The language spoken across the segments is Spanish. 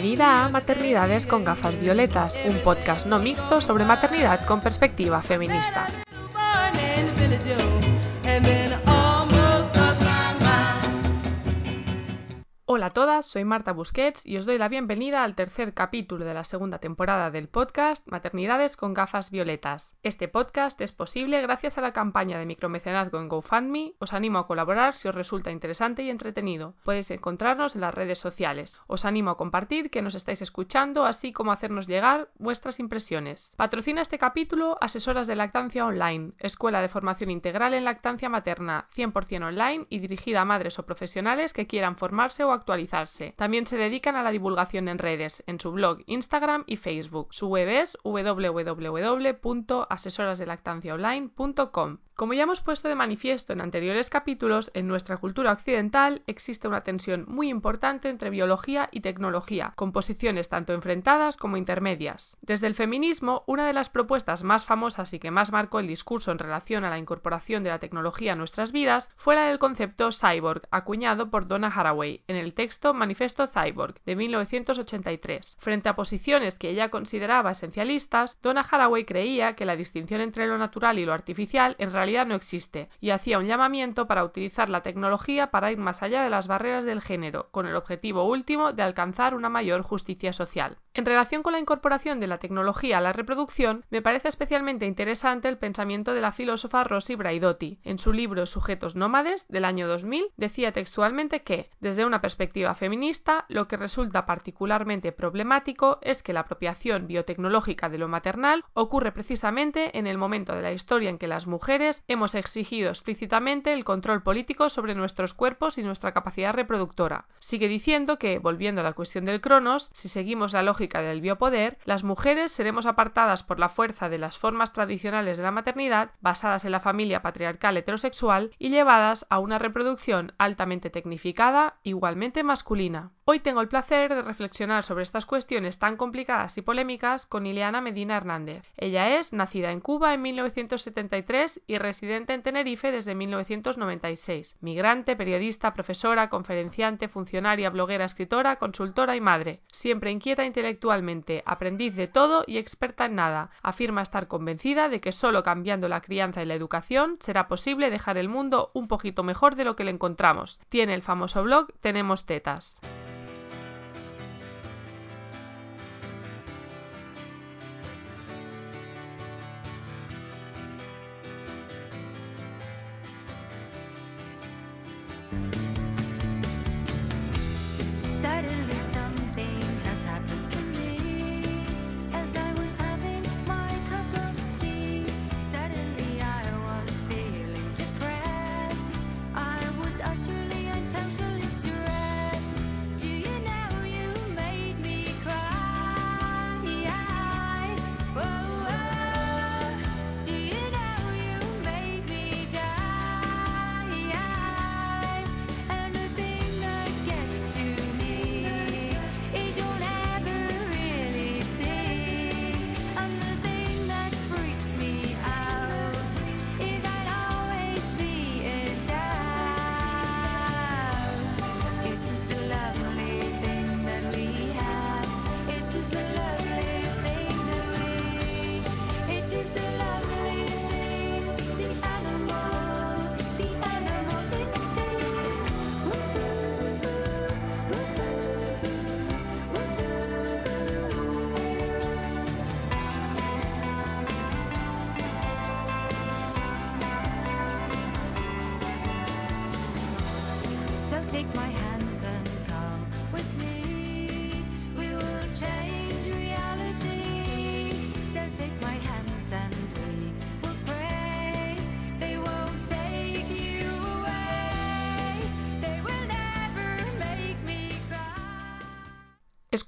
Bienvenida a Maternidades con gafas violetas, un podcast no mixto sobre maternidad con perspectiva feminista. Hola a todas, soy Marta Busquets y os doy la bienvenida al tercer capítulo de la segunda temporada del podcast Maternidades con gafas violetas. Este podcast es posible gracias a la campaña de micromecenazgo en GoFundMe. Os animo a colaborar si os resulta interesante y entretenido. Podéis encontrarnos en las redes sociales. Os animo a compartir que nos estáis escuchando, así como a hacernos llegar vuestras impresiones. Patrocina este capítulo Asesoras de Lactancia Online, escuela de formación integral en lactancia materna, 100% online y dirigida a madres o profesionales que quieran formarse o actualizarse. También se dedican a la divulgación en redes, en su blog, Instagram y Facebook. Su web es www.asesorasdelactanciaonline.com. Como ya hemos puesto de manifiesto en anteriores capítulos, en nuestra cultura occidental existe una tensión muy importante entre biología y tecnología, con posiciones tanto enfrentadas como intermedias. Desde el feminismo, una de las propuestas más famosas y que más marcó el discurso en relación a la incorporación de la tecnología a nuestras vidas fue la del concepto cyborg, acuñado por Donna Haraway en el texto Manifesto Cyborg de 1983. Frente a posiciones que ella consideraba esencialistas, Donna Haraway creía que la distinción entre lo natural y lo artificial en realidad no existe, y hacía un llamamiento para utilizar la tecnología para ir más allá de las barreras del género, con el objetivo último de alcanzar una mayor justicia social. En relación con la incorporación de la tecnología a la reproducción, me parece especialmente interesante el pensamiento de la filósofa Rosy Braidotti. En su libro Sujetos nómades, del año 2000, decía textualmente que, desde una perspectiva feminista, lo que resulta particularmente problemático es que la apropiación biotecnológica de lo maternal ocurre precisamente en el momento de la historia en que las mujeres hemos exigido explícitamente el control político sobre nuestros cuerpos y nuestra capacidad reproductora. Sigue diciendo que, volviendo a la cuestión del cronos, si seguimos la lógica del biopoder, las mujeres seremos apartadas por la fuerza de las formas tradicionales de la maternidad, basadas en la familia patriarcal heterosexual, y llevadas a una reproducción altamente tecnificada, igualmente masculina. Hoy tengo el placer de reflexionar sobre estas cuestiones tan complicadas y polémicas con Ileana Medina Hernández. Ella es nacida en Cuba en 1973 y residente en Tenerife desde 1996. Migrante, periodista, profesora, conferenciante, funcionaria, bloguera, escritora, consultora y madre. Siempre inquieta intelectualmente, aprendiz de todo y experta en nada. Afirma estar convencida de que solo cambiando la crianza y la educación será posible dejar el mundo un poquito mejor de lo que lo encontramos. Tiene el famoso blog Tenemos Tetas.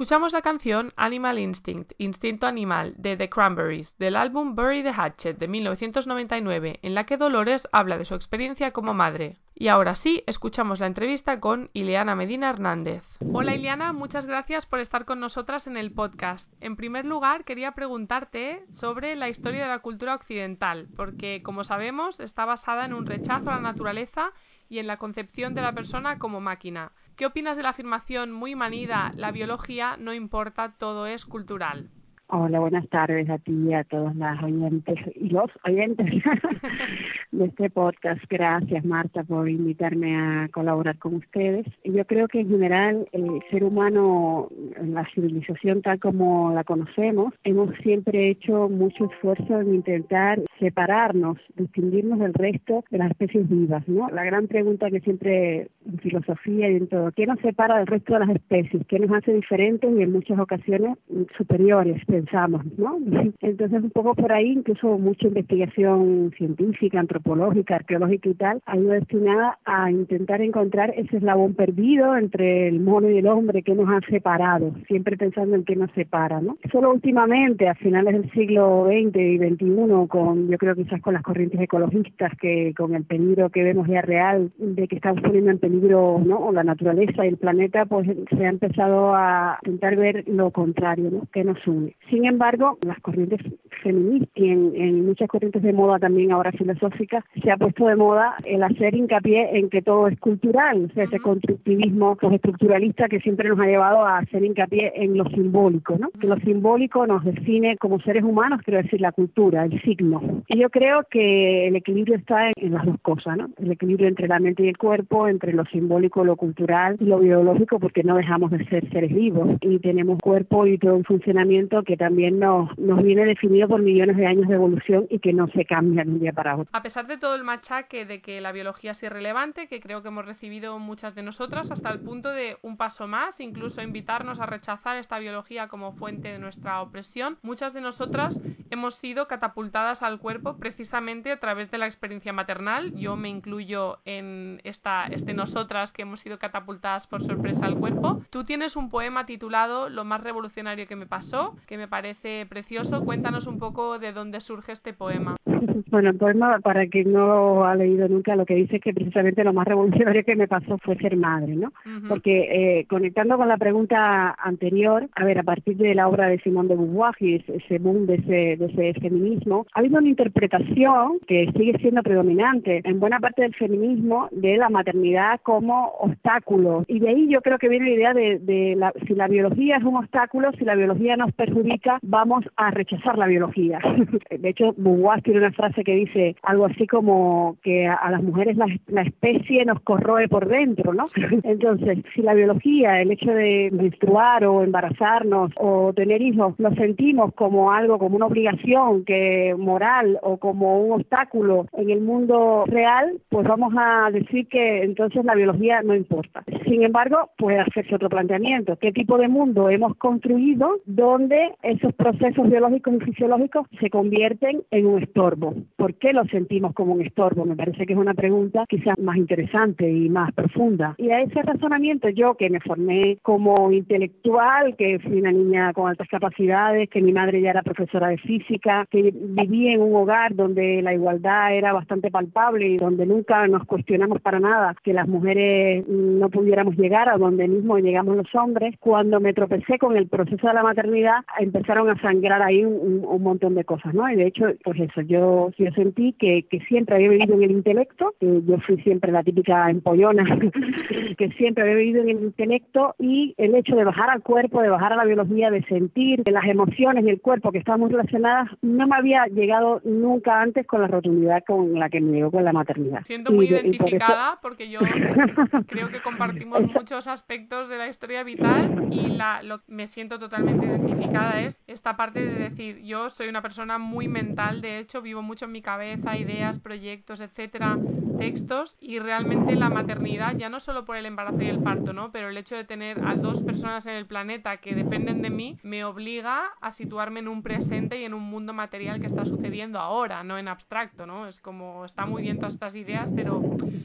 Escuchamos la canción Animal Instinct, Instinto Animal, de The Cranberries, del álbum Bury the Hatchet de 1999, en la que Dolores habla de su experiencia como madre. Y ahora sí, escuchamos la entrevista con Ileana Medina Hernández. Hola Ileana, muchas gracias por estar con nosotras en el podcast. En primer lugar, quería preguntarte sobre la historia de la cultura occidental, porque como sabemos está basada en un rechazo a la naturaleza y en la concepción de la persona como máquina. ¿Qué opinas de la afirmación muy manida, la biología no importa, todo es cultural? Hola, buenas tardes a ti y a todos las oyentes y los oyentes de este podcast. Gracias, Marta, por invitarme a colaborar con ustedes. Yo creo que en general el ser humano, la civilización tal como la conocemos, hemos siempre hecho mucho esfuerzo en intentar separarnos, distinguirnos del resto de las especies vivas, ¿no? La gran pregunta que siempre en filosofía y en todo, ¿qué nos separa del resto de las especies? ¿Qué nos hace diferentes y en muchas ocasiones superiores? Pensamos, ¿no? Entonces, un poco por ahí, incluso mucha investigación científica, antropológica, arqueológica y tal, ha ido destinada a intentar encontrar ese eslabón perdido entre el mono y el hombre que nos han separado, siempre pensando en qué nos separa, ¿no? Solo últimamente, a finales del siglo XX y XXI, con, yo creo quizás con las corrientes ecologistas, que con el peligro que vemos ya real de que estamos poniendo en peligro, ¿no? La naturaleza y el planeta, pues se ha empezado a intentar ver lo contrario, ¿no? Que nos une. Sin embargo, las corrientes feministas y en, muchas corrientes de moda también ahora filosóficas se ha puesto de moda el hacer hincapié en que todo es cultural, o sea, ese constructivismo estructuralista que siempre nos ha llevado a hacer hincapié en lo simbólico, ¿no? Que lo simbólico nos define como seres humanos, quiero decir, la cultura, el signo. Y yo creo que el equilibrio está en, en las dos cosas, ¿no? El equilibrio entre la mente y el cuerpo, entre lo simbólico, lo cultural y lo biológico, porque no dejamos de ser seres vivos y tenemos cuerpo y todo un funcionamiento que también nos, nos viene definido por millones de años de evolución y que no se cambia de un día para otro. A pesar de todo el machaque de que la biología es irrelevante, que creo que hemos recibido muchas de nosotras, hasta el punto de un paso más, incluso invitarnos a rechazar esta biología como fuente de nuestra opresión, muchas de nosotras hemos sido catapultadas al cuerpo precisamente a través de la experiencia maternal. Yo me incluyo en esta, este nosotras que hemos sido catapultadas por sorpresa al cuerpo. Tú tienes un poema titulado Lo más revolucionario que me pasó, que me parece precioso. Cuéntanos un poco de dónde surge este poema. Bueno, el poema, para quien no ha leído nunca, lo que dice es que precisamente lo más revolucionario que me pasó fue ser madre, ¿no? Porque eh, conectando con la pregunta anterior, a ver, a partir de la obra de Simón de Beauvoir y ese boom de ese, de ese feminismo, ha habido una interpretación que sigue siendo predominante en buena parte del feminismo de la maternidad como obstáculo. Y de ahí yo creo que viene la idea de, de la, si la biología es un obstáculo, si la biología nos perjudica, vamos a rechazar la biología. de hecho, Beauvoir tiene una frase que dice algo así como que a, las mujeres la, la, especie nos corroe por dentro, ¿no? Entonces, si la biología, el hecho de menstruar o embarazarnos o tener hijos, lo sentimos como algo, como una obligación que moral o como un obstáculo en el mundo real, pues vamos a decir que entonces la biología no importa. Sin embargo, puede hacerse otro planteamiento. ¿Qué tipo de mundo hemos construido donde esos procesos biológicos y fisiológicos se convierten en un estorbo? ¿Por qué lo sentimos como un estorbo? Me parece que es una pregunta quizás más interesante y más profunda. Y a ese razonamiento yo que me formé como intelectual, que fui una niña con altas capacidades, que mi madre ya era profesora de física, que viví en un hogar donde la igualdad era bastante palpable y donde nunca nos cuestionamos para nada que las mujeres no pudiéramos llegar a donde mismo llegamos los hombres, cuando me tropecé con el proceso de la maternidad empezaron a sangrar ahí un, un montón de cosas, ¿no? Y de hecho, pues eso, yo yo sentí que, que siempre había vivido en el intelecto, que yo fui siempre la típica empollona, que siempre había vivido en el intelecto y el hecho de bajar al cuerpo, de bajar a la biología, de sentir las emociones y el cuerpo que estaban muy relacionadas, no me había llegado nunca antes con la rotundidad con la que me llegó con la maternidad. Siento muy identificada porque yo creo que compartimos muchos aspectos de la historia vital y la, lo me siento totalmente identificada es esta parte de decir, yo soy una persona muy mental, de hecho vivo mucho en mi cabeza, ideas, proyectos, etcétera, textos y realmente la maternidad, ya no solo por el embarazo y el parto, ¿no? Pero el hecho de tener a dos personas en el planeta que dependen de mí me obliga a situarme en un presente y en un mundo material que está sucediendo ahora, no en abstracto, ¿no? Es como, está muy bien todas estas ideas, pero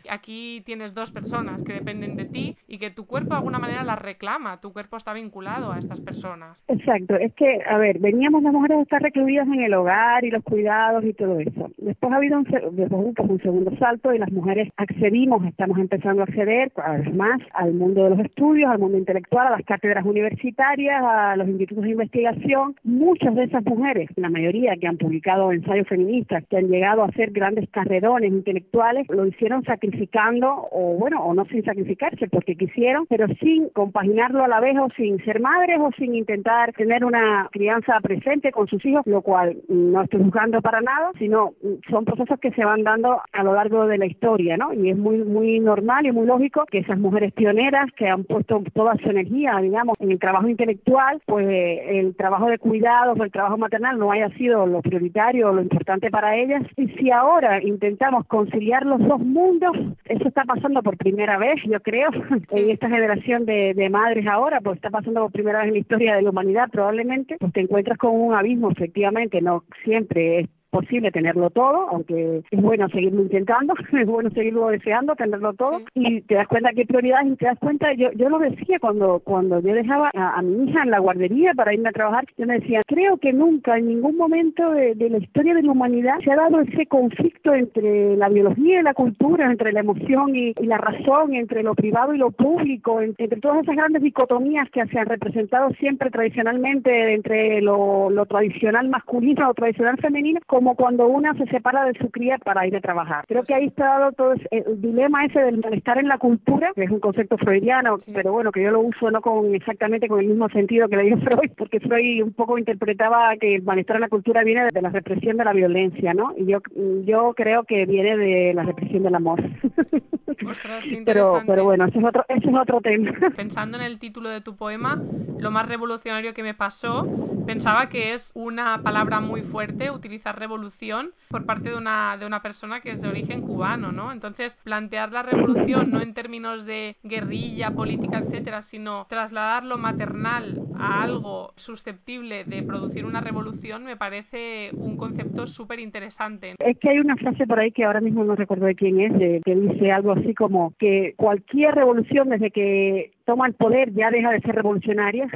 aquí tienes dos personas que dependen de ti y que tu cuerpo de alguna manera las reclama, tu cuerpo está vinculado a estas personas. Exacto, es que, a ver, veníamos las mujeres a estar recluidas en el hogar y los cuidados y todo eso. Después ha habido un, después un segundo salto y las mujeres accedimos, estamos empezando a acceder cada vez más al mundo de los estudios, al mundo intelectual, a las cátedras universitarias, a los institutos de investigación. Muchas de esas mujeres, la mayoría que han publicado ensayos feministas, que han llegado a hacer grandes carrerones intelectuales, lo hicieron sacrificando, o bueno, o no sin sacrificarse, porque quisieron, pero sin compaginarlo a la vez o sin ser madres o sin intentar tener una crianza presente con sus hijos, lo cual no estoy juzgando para nada, sino son procesos que se van dando a lo largo de la historia, ¿no? Y es muy muy normal y muy lógico que esas mujeres pioneras que han puesto toda su energía, digamos, en el trabajo intelectual, pues el trabajo de cuidados o el trabajo maternal no haya sido lo prioritario o lo importante para ellas. Y si ahora intentamos conciliar los dos mundos, eso está pasando por primera vez, yo creo, en esta generación de, de madres ahora, pues está pasando por primera vez en la historia de la humanidad probablemente, pues te encuentras con un abismo, efectivamente, no siempre es posible tenerlo todo, aunque es bueno seguirlo intentando, es bueno seguirlo deseando, tenerlo todo, y te das cuenta que hay prioridades y te das cuenta, yo, yo lo decía cuando, cuando yo dejaba a, mi hija en la guardería para irme a trabajar, yo me decía, creo que nunca en ningún momento de, la historia de la humanidad se ha dado ese conflicto entre la biología y la cultura, entre la emoción y, la razón, entre lo privado y lo público, entre, todas esas grandes dicotomías que se han representado siempre tradicionalmente entre lo, lo tradicional masculino o tradicional femenino, como cuando una se separa de su cría para ir a trabajar. Creo que ahí está dado todo el dilema ese del malestar en la cultura, que es un concepto freudiano, pero bueno, que yo lo uso no con exactamente con el mismo sentido que le dio Freud, porque Freud un poco interpretaba que el malestar en la cultura viene de la represión de la violencia, ¿no? Y yo yo creo que viene de la represión del amor. pero, pero bueno, ese es otro ese es otro tema. Pensando en el título de tu poema, lo más revolucionario que me pasó, pensaba que es una palabra muy fuerte utilizar revolución por parte de una, de una persona que es de origen cubano, ¿no? Entonces, plantear la revolución no en términos de guerrilla, política, etcétera, sino trasladar lo maternal a algo susceptible de producir una revolución me parece un concepto súper interesante. Es que hay una frase por ahí que ahora mismo no recuerdo de quién es, que dice algo así como que cualquier revolución desde que toma el poder ya deja de ser revolucionaria.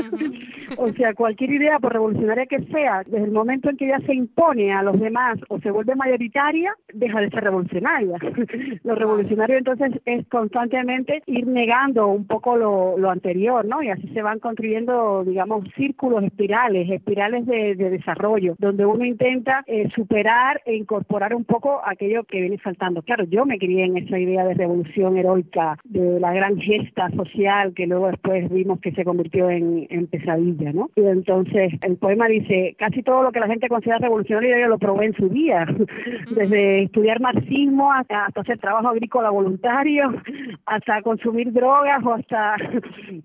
o sea, cualquier idea, por revolucionaria que sea, desde el momento en que ya se impone a los demás o se vuelve mayoritaria, deja de ser revolucionaria. lo revolucionario entonces es constantemente ir negando un poco lo, lo anterior, ¿no? Y así se van construyendo, digamos, círculos, espirales, espirales de, de desarrollo, donde uno intenta eh, superar e incorporar un poco aquello que viene faltando. Claro, yo me crié en esa idea de revolución heroica, de la gran gesta que luego después vimos que se convirtió en, pesadilla, ¿no? Y entonces el poema dice, casi todo lo que la gente considera revolucionario yo lo probé en su día, desde estudiar marxismo hasta, hacer trabajo agrícola voluntario, hasta consumir drogas o hasta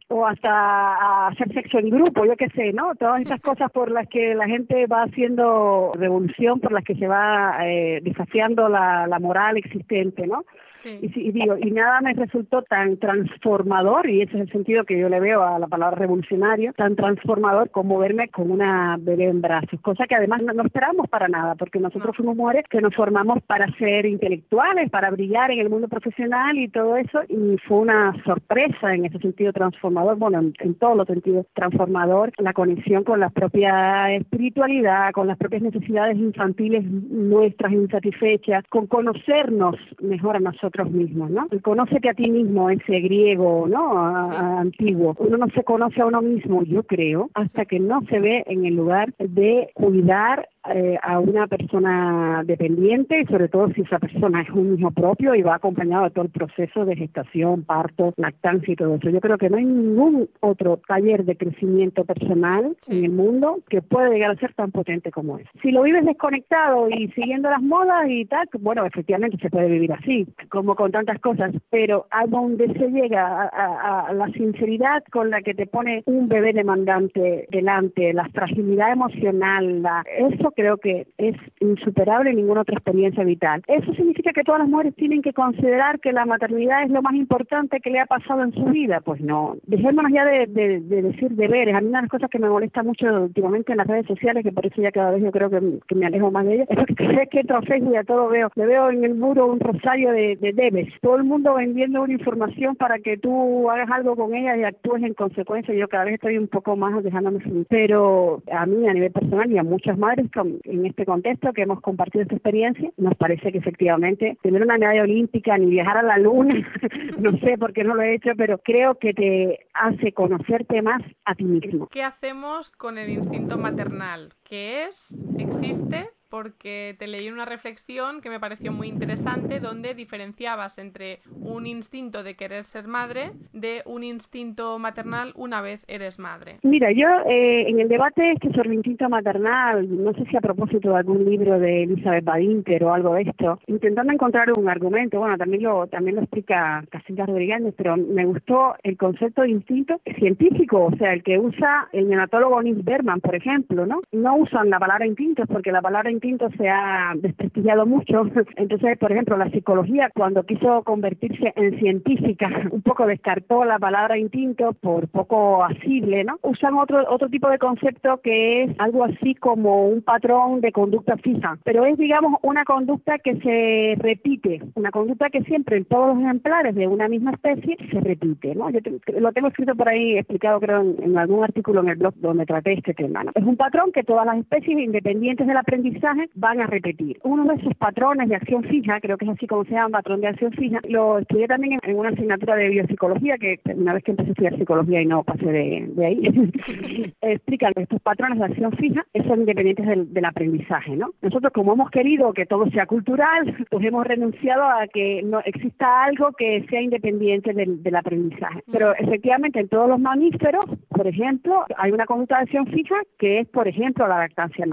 o hasta hacer sexo en grupo, yo qué sé, ¿no? Todas esas cosas por las que la gente va haciendo revolución, por las que se va eh, desafiando la, la moral existente, ¿no? Y, digo, y nada me resultó tan transformador, y ese es el sentido que yo le veo a la palabra revolucionario, tan transformador como verme con una bebé en brazos, cosa que además no, esperamos para nada, porque nosotros fuimos mujeres que nos formamos para ser intelectuales, para brillar en el mundo profesional y todo eso, y fue una sorpresa en ese sentido transformador, bueno, en, en todos los sentidos transformador, la conexión con la propia espiritualidad, con las propias necesidades infantiles nuestras insatisfechas, con conocernos mejor a nosotros nosotros mismos, ¿no? Conócete a ti mismo, ese griego, ¿no? antiguo. Uno no se conoce a uno mismo, yo creo, hasta que no se ve en el lugar de cuidar eh, a una persona dependiente y sobre todo si esa persona es un hijo propio y va acompañado de todo el proceso de gestación, parto, lactancia y todo eso. Yo creo que no hay ningún otro taller de crecimiento personal en el mundo que pueda llegar a ser tan potente como es. Si lo vives desconectado y siguiendo las modas y tal, bueno, efectivamente se puede vivir así, como con tantas cosas, pero a donde se llega a, la sinceridad con la que te pone un bebé demandante delante, la fragilidad emocional, la, eso creo que es insuperable ninguna otra experiencia vital. Eso significa que todas las mujeres tienen que considerar que la maternidad es lo más importante que le ha pasado en su vida. Pues no. Dejémonos ya de, decir deberes. A mí una de las cosas que me molesta mucho últimamente en las redes sociales, que por eso ya cada vez yo creo que, me alejo más de ellas, es que, que entro a Facebook y a todo veo. Le veo en el muro un rosario de, debes. Todo el mundo vendiendo una información para que tú hagas algo con ella y actúes en consecuencia. Yo cada vez estoy un poco más dejándome Pero a mí, a nivel personal y a muchas madres, en este contexto que hemos compartido esta experiencia, nos parece que efectivamente tener una medalla olímpica ni viajar a la luna, no sé por qué no lo he hecho, pero creo que te hace conocerte más a ti mismo. ¿Qué hacemos con el instinto maternal? ¿Qué es? ¿Existe? Porque te leí una reflexión que me pareció muy interesante donde diferenciabas entre un instinto de querer ser madre de un instinto maternal una vez eres madre. Mira, yo eh, en el debate este sobre el instinto maternal, no sé si a propósito de algún libro de Elizabeth Badinter o algo de esto, intentando encontrar un argumento, bueno, también lo también lo explica Casilda Rodríguez, pero me gustó el concepto de instinto científico, o sea, el que usa el neonatólogo Nils Berman, por ejemplo, ¿no? No usan la palabra instinto porque la palabra se ha desprestigiado mucho. Entonces, por ejemplo, la psicología, cuando quiso convertirse en científica, un poco descartó la palabra instinto por poco asible, ¿no? Usan otro, otro tipo de concepto que es algo así como un patrón de conducta fija, pero es, digamos, una conducta que se repite, una conducta que siempre en todos los ejemplares de una misma especie se repite, ¿no? Yo lo tengo escrito por ahí, explicado creo en, algún artículo en el blog donde traté este tema, ¿no? Es un patrón que todas las especies, independientes del aprendizaje, van a repetir. Uno de esos patrones de acción fija, creo que es así como se llama, patrón de acción fija, lo estudié también en, una asignatura de biopsicología, que una vez que empecé a estudiar psicología y no pasé de, ahí, explica que estos patrones de acción fija son independientes del, aprendizaje, ¿no? Nosotros como hemos querido que todo sea cultural, pues hemos renunciado a que no exista algo que sea independiente del, del aprendizaje. Pero efectivamente en todos los mamíferos, por ejemplo, hay una conducta de acción fija que es, por ejemplo, la lactancia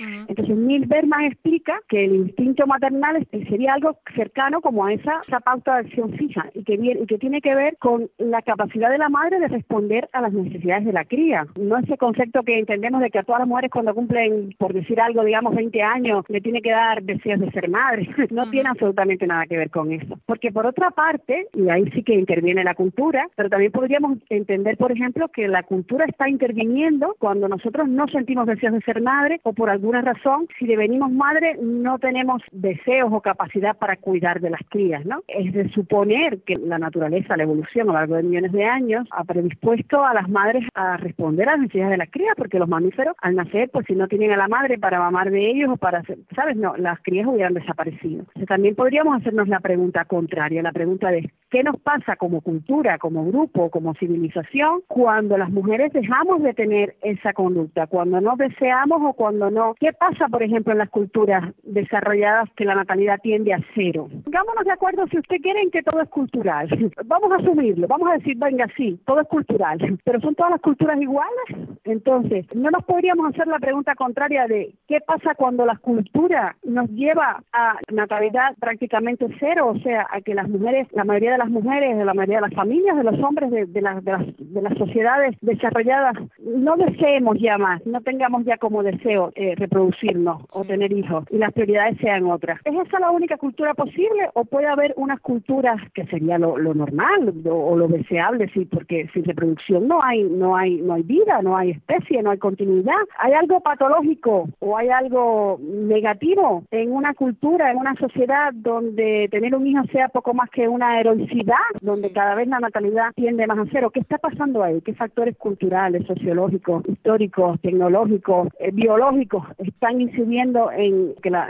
maternal. Entonces, Neil Berman explica que el instinto maternal sería algo cercano como a esa, pauta de acción fija y que, y que tiene que ver con la capacidad de la madre de responder a las necesidades de la cría. No ese concepto que entendemos de que a todas las mujeres cuando cumplen, por decir algo, digamos 20 años, le tiene que dar deseos de ser madre. No tiene absolutamente nada que ver con eso. Porque por otra parte, y ahí sí que interviene la cultura, pero también podríamos entender, por ejemplo, que la cultura está interviniendo cuando nosotros no sentimos deseos de ser madre o por algún una razón, si devenimos madre, no tenemos deseos o capacidad para cuidar de las crías, ¿no? Es de suponer que la naturaleza, la evolución a lo largo de millones de años ha predispuesto a las madres a responder a las necesidades de las crías, porque los mamíferos, al nacer, pues si no tienen a la madre para mamar de ellos o para, ¿sabes? No, las crías hubieran desaparecido. también podríamos hacernos la pregunta contraria, la pregunta de ¿qué nos pasa como cultura, como grupo, como civilización, cuando las mujeres dejamos de tener esa conducta, cuando no deseamos o cuando no ¿Qué pasa, por ejemplo, en las culturas desarrolladas que la natalidad tiende a cero? Pongámonos de acuerdo si usted quiere en que todo es cultural. Vamos a asumirlo, vamos a decir, venga, sí, todo es cultural, pero ¿son todas las culturas iguales? Entonces, ¿no nos podríamos hacer la pregunta contraria de qué pasa cuando la cultura nos lleva a natalidad prácticamente cero? O sea, a que las mujeres, la mayoría de las mujeres, de la mayoría de las familias, de los hombres, de, de, las, de, las, de las sociedades desarrolladas, no deseemos ya más, no tengamos ya como deseo eh, reproducirnos o tener hijos y las prioridades sean otras. ¿Es esa la única cultura posible o puede haber unas culturas que sería lo, normal o, lo deseable, sí, porque sin reproducción no hay no hay no hay vida, no hay especie, no hay continuidad. ¿Hay algo patológico o hay algo negativo en una cultura, en una sociedad donde tener un hijo sea poco más que una heroicidad, donde cada vez la natalidad tiende más a cero? ¿Qué está pasando ahí? ¿Qué factores culturales, sociológicos, históricos, tecnológicos, eh, biológicos están incidiendo en que la,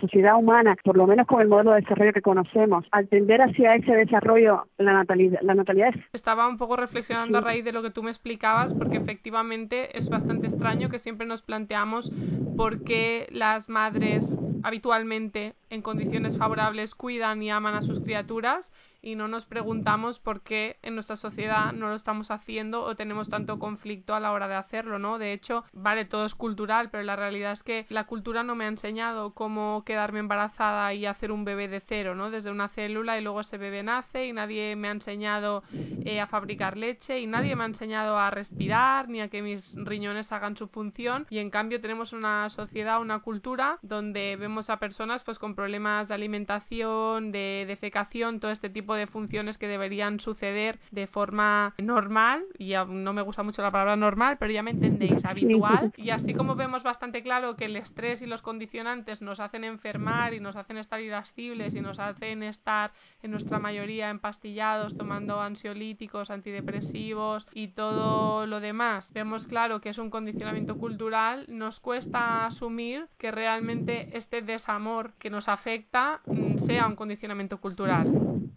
sociedad humana, por lo menos con el modelo de desarrollo que conocemos, al tender hacia ese desarrollo, la natalidad, la natalidad Estaba un poco reflexionando a raíz de lo que tú me explicabas, porque efectivamente es bastante extraño que siempre nos planteamos por qué las madres habitualmente en condiciones favorables cuidan y aman a sus criaturas y no nos preguntamos por qué en nuestra sociedad no lo estamos haciendo o tenemos tanto conflicto a la hora de hacerlo, ¿no? De hecho, vale, todo es cultural, pero la realidad es que la cultura no me ha enseñado cómo quedarme embarazada y hacer un bebé de cero, ¿no? Desde una célula y luego ese bebé nace y nadie me ha enseñado eh, a fabricar leche y nadie me ha enseñado a respirar ni a que mis riñones hagan su función y en cambio tenemos una sociedad, una cultura donde vemos a personas pues con problemas de alimentación, de defecación, todo este tipo de funciones que deberían suceder de forma normal, y no me gusta mucho la palabra normal, pero ya me entendéis, habitual, y así como vemos bastante claro que el estrés y los condicionantes nos hacen enfermar y nos hacen estar irascibles y nos hacen estar en nuestra mayoría empastillados, tomando ansiolíticos, antidepresivos y todo lo demás, vemos claro que es un condicionamiento cultural, nos cuesta asumir que realmente este desamor que nos afecta mm, sea un condicionamiento cultural.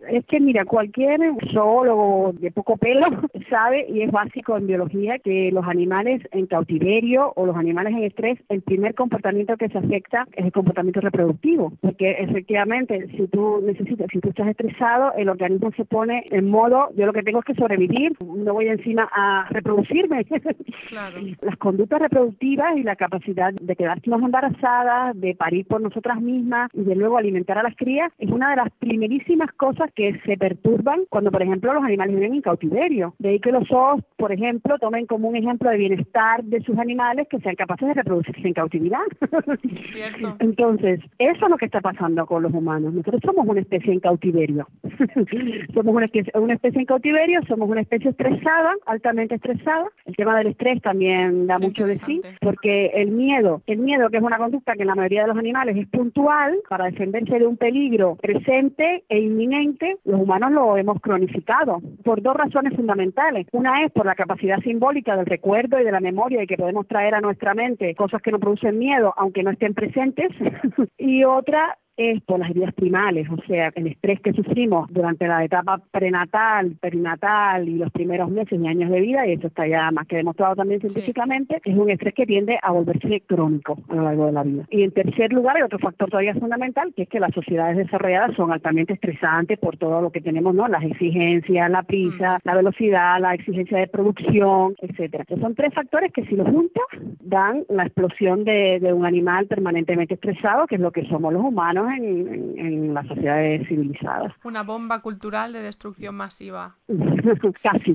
Es que mira, cualquier zoólogo de poco pelo sabe y es básico en biología que los animales en cautiverio o los animales en estrés, el primer comportamiento que se afecta es el comportamiento reproductivo, porque efectivamente si tú necesitas, si tú estás estresado, el organismo se pone en modo, yo lo que tengo es que sobrevivir, no voy encima a reproducirme. Las conductas reproductivas y la capacidad de quedarnos embarazadas, de parir por nosotras mismas y de luego alimentar a las crías es una de las primerísimas cosas que se perturban cuando, por ejemplo, los animales viven en cautiverio. De ahí que los zoos, por ejemplo, tomen como un ejemplo de bienestar de sus animales que sean capaces de reproducirse en cautividad. Entonces, eso es lo que está pasando con los humanos. Nosotros somos una especie en cautiverio. somos una especie, una especie en cautiverio, somos una especie estresada, altamente estresada. El tema del estrés también da mucho de sí, porque el miedo, el miedo que es una conducta que en la mayoría de los animales es puntual para defenderse de un peligro presente e inminente, los humanos lo hemos cronificado por dos razones fundamentales. Una es por la capacidad simbólica del recuerdo y de la memoria y que podemos traer a nuestra mente cosas que nos producen miedo aunque no estén presentes y otra es por las heridas primales, o sea, el estrés que sufrimos durante la etapa prenatal, perinatal y los primeros meses y años de vida, y eso está ya más que demostrado también científicamente, es un estrés que tiende a volverse crónico a lo largo de la vida. Y en tercer lugar, hay otro factor todavía fundamental, que es que las sociedades desarrolladas son altamente estresantes por todo lo que tenemos, ¿no? Las exigencias, la prisa, mm. la velocidad, la exigencia de producción, etcétera. son tres factores que si los juntas dan la explosión de, de un animal permanentemente estresado, que es lo que somos los humanos en, las sociedades civilizadas. Una bomba cultural de destrucción masiva. Casi.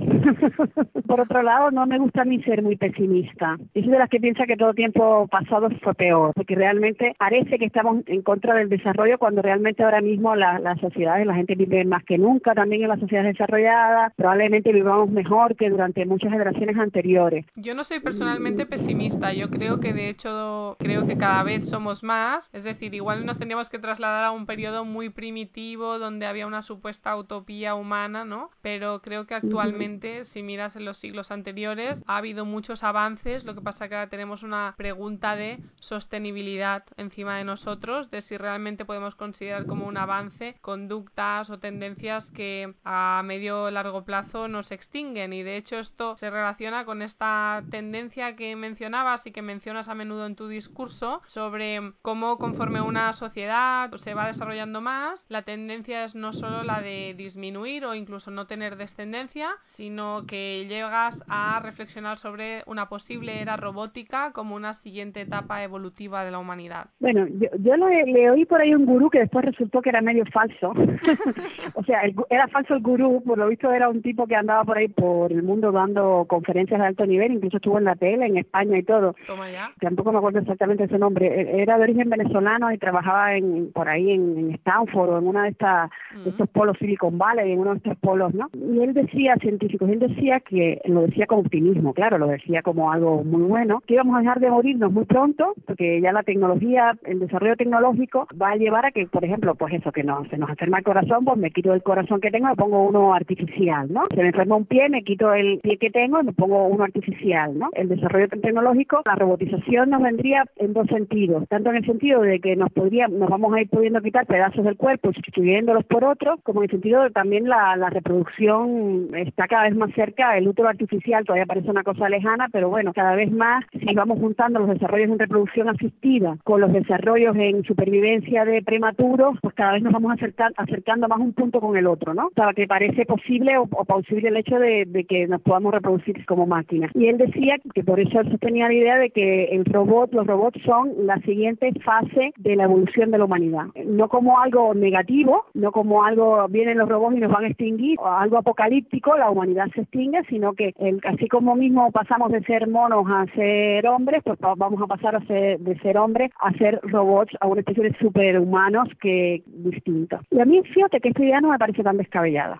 Por otro lado, no me gusta mí ser muy pesimista. Yo soy de las que piensa que todo tiempo pasado fue peor, porque realmente parece que estamos en contra del desarrollo cuando realmente ahora mismo las sociedades, la gente vive más que nunca también en las sociedades desarrolladas, probablemente vivamos mejor que durante muchas generaciones anteriores. Yo no soy personalmente pesimista, yo creo que de hecho creo que cada vez somos más, es decir, igual nos tendríamos que trasladar a un periodo muy primitivo donde había una supuesta utopía humana, ¿no? Pero creo que actualmente, si miras en los siglos anteriores, ha habido muchos avances, lo que pasa que ahora tenemos una pregunta de sostenibilidad encima de nosotros, de si realmente podemos considerar como un avance conductas o tendencias que a medio o largo plazo nos extinguen y de hecho esto se relaciona con esta tendencia que mencionabas y que mencionas a menudo en tu discurso sobre cómo conforme una sociedad se va desarrollando más, la tendencia es no solo la de disminuir o incluso no tener descendencia, sino que llegas a reflexionar sobre una posible era robótica como una siguiente etapa evolutiva de la humanidad. Bueno, yo, yo le, oí por ahí un gurú que después resultó que era medio falso. o sea, era falso el gurú, por lo visto era un tipo que andaba por ahí por el mundo dando conferencias de alto nivel, incluso estuvo en la tele, en España y todo. Toma ya. Tampoco me acuerdo exactamente su nombre. E, era de origen venezolano y trabajaba en por ahí en, Stanford o en una de estas estos polos Silicon Valley, en uno de estos polos, ¿no? Y él decía, científicos, él decía que, lo decía con optimismo, claro, lo decía como algo muy bueno, que íbamos a dejar de morirnos muy pronto, porque ya la tecnología, el desarrollo tecnológico va a llevar a que, por ejemplo, pues eso, que no, se nos enferma el corazón, pues me quito el corazón que tengo y me pongo uno artificial, ¿no? Se me enferma un pie, me quito el pie que tengo y me pongo uno artificial, ¿no? El desarrollo tecnológico, la robotización nos vendría en dos sentidos, tanto en el sentido de que nos podría, nos vamos a ir pudiendo quitar pedazos del cuerpo, sustituyéndolos por otros, como en el sentido de también la, la reproducción está cada vez más cerca, el útero artificial todavía parece una cosa lejana, pero bueno, cada vez más, si vamos juntando los desarrollos en reproducción asistida con los desarrollos en supervivencia de prematuros, pues cada vez nos vamos acercar, acercando más un punto con el otro, ¿no? O sea, que parece posible o, o posible el hecho de, de, que nos podamos reproducir como máquinas. Y él decía que por eso él sostenía la idea de que el robot, los robots son la siguiente fase de la evolución de la humanidad humanidad. No como algo negativo, no como algo, vienen los robots y nos van a extinguir, o algo apocalíptico, la humanidad se extingue, sino que el, así como mismo pasamos de ser monos a ser hombres, pues vamos a pasar a ser, de ser hombres a ser robots, a una especie de superhumanos que distintos. Y a mí, fíjate que esta idea no me parece tan descabellada.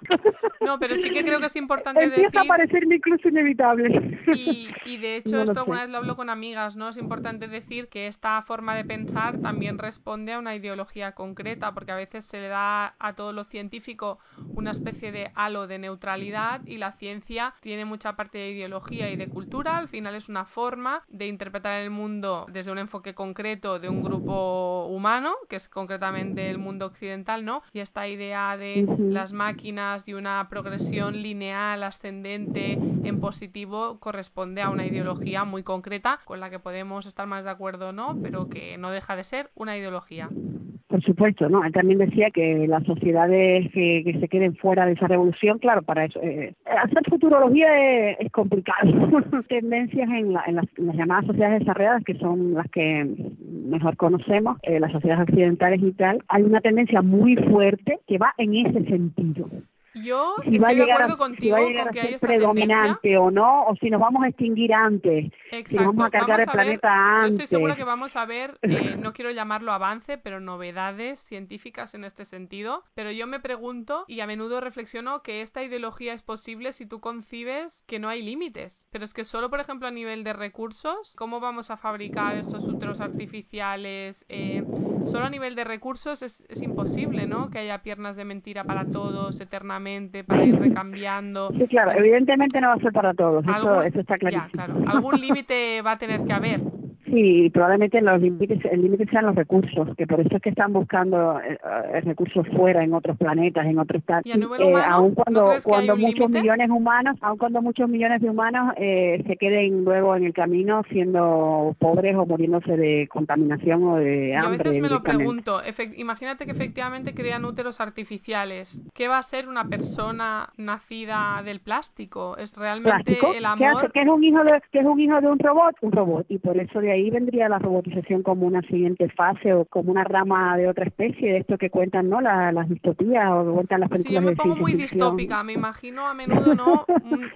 No, pero sí que creo que es importante Empieza a parecerme incluso inevitable. Y, y de hecho, esto alguna vez lo hablo con amigas, ¿no? Es importante decir que esta forma de pensar también responde a una ideología concreta, porque a veces se le da a todo lo científico una especie de halo de neutralidad y la ciencia tiene mucha parte de ideología y de cultura. Al final es una forma de interpretar el mundo desde un enfoque concreto de un grupo humano, que es concretamente el mundo occidental, ¿no? Y esta idea de las máquinas y una progresión lineal, ascendente, en positivo, corresponde a una ideología muy concreta con la que podemos estar más de acuerdo o no, pero que no deja de ser una ideología. Supuesto, ¿no? Él también decía que las sociedades que, se queden fuera de esa revolución, claro, para eso. Eh, hacer futurología es, complicado. Tendencias en, las, llamadas sociedades desarrolladas, que son las que mejor conocemos, eh, las sociedades occidentales y tal, hay una tendencia muy fuerte que va en ese sentido. Yo estoy de acuerdo contigo con que hay esta predominante o no, o si nos vamos a extinguir antes, Exacto. si vamos a cargar el planeta antes. estoy segura que vamos a ver, eh, no quiero llamarlo avance, pero novedades científicas en este sentido. Pero yo me pregunto y a menudo reflexiono que esta ideología es posible si tú concibes que no hay límites. Pero es que solo, por ejemplo, a nivel de recursos, ¿cómo vamos a fabricar estos úteros artificiales? Eh, solo a nivel de recursos es, es imposible, ¿no? Que haya piernas de mentira para todos eternamente para ir recambiando. Sí, claro, evidentemente no va a ser para todos, eso, eso, está clarísimo. claro. Algún límite va a tener que haber. Sí, probablemente los límites, el límite sean los recursos, que por eso es que están buscando eh, eh, recursos fuera, en otros planetas, en otros ¿Y nivel eh, aun cuando, cuando muchos millones humanos, aun cuando muchos millones de humanos se queden luego en el camino siendo pobres o muriéndose de contaminación o de hambre. Yo a veces me lo pregunto, imagínate que efectivamente crean úteros artificiales. ¿Qué va a ser una persona nacida del plástico? ¿Es realmente el amor? ¿Qué, es un hijo de, ¿Qué es un hijo de un robot? Un robot. Y por eso de ahí vendría la robotización como una siguiente fase o como una rama de otra especie de esto que cuentan no las distopías o que cuentan las películas sí, yo me pongo muy distópica. Me imagino a menudo no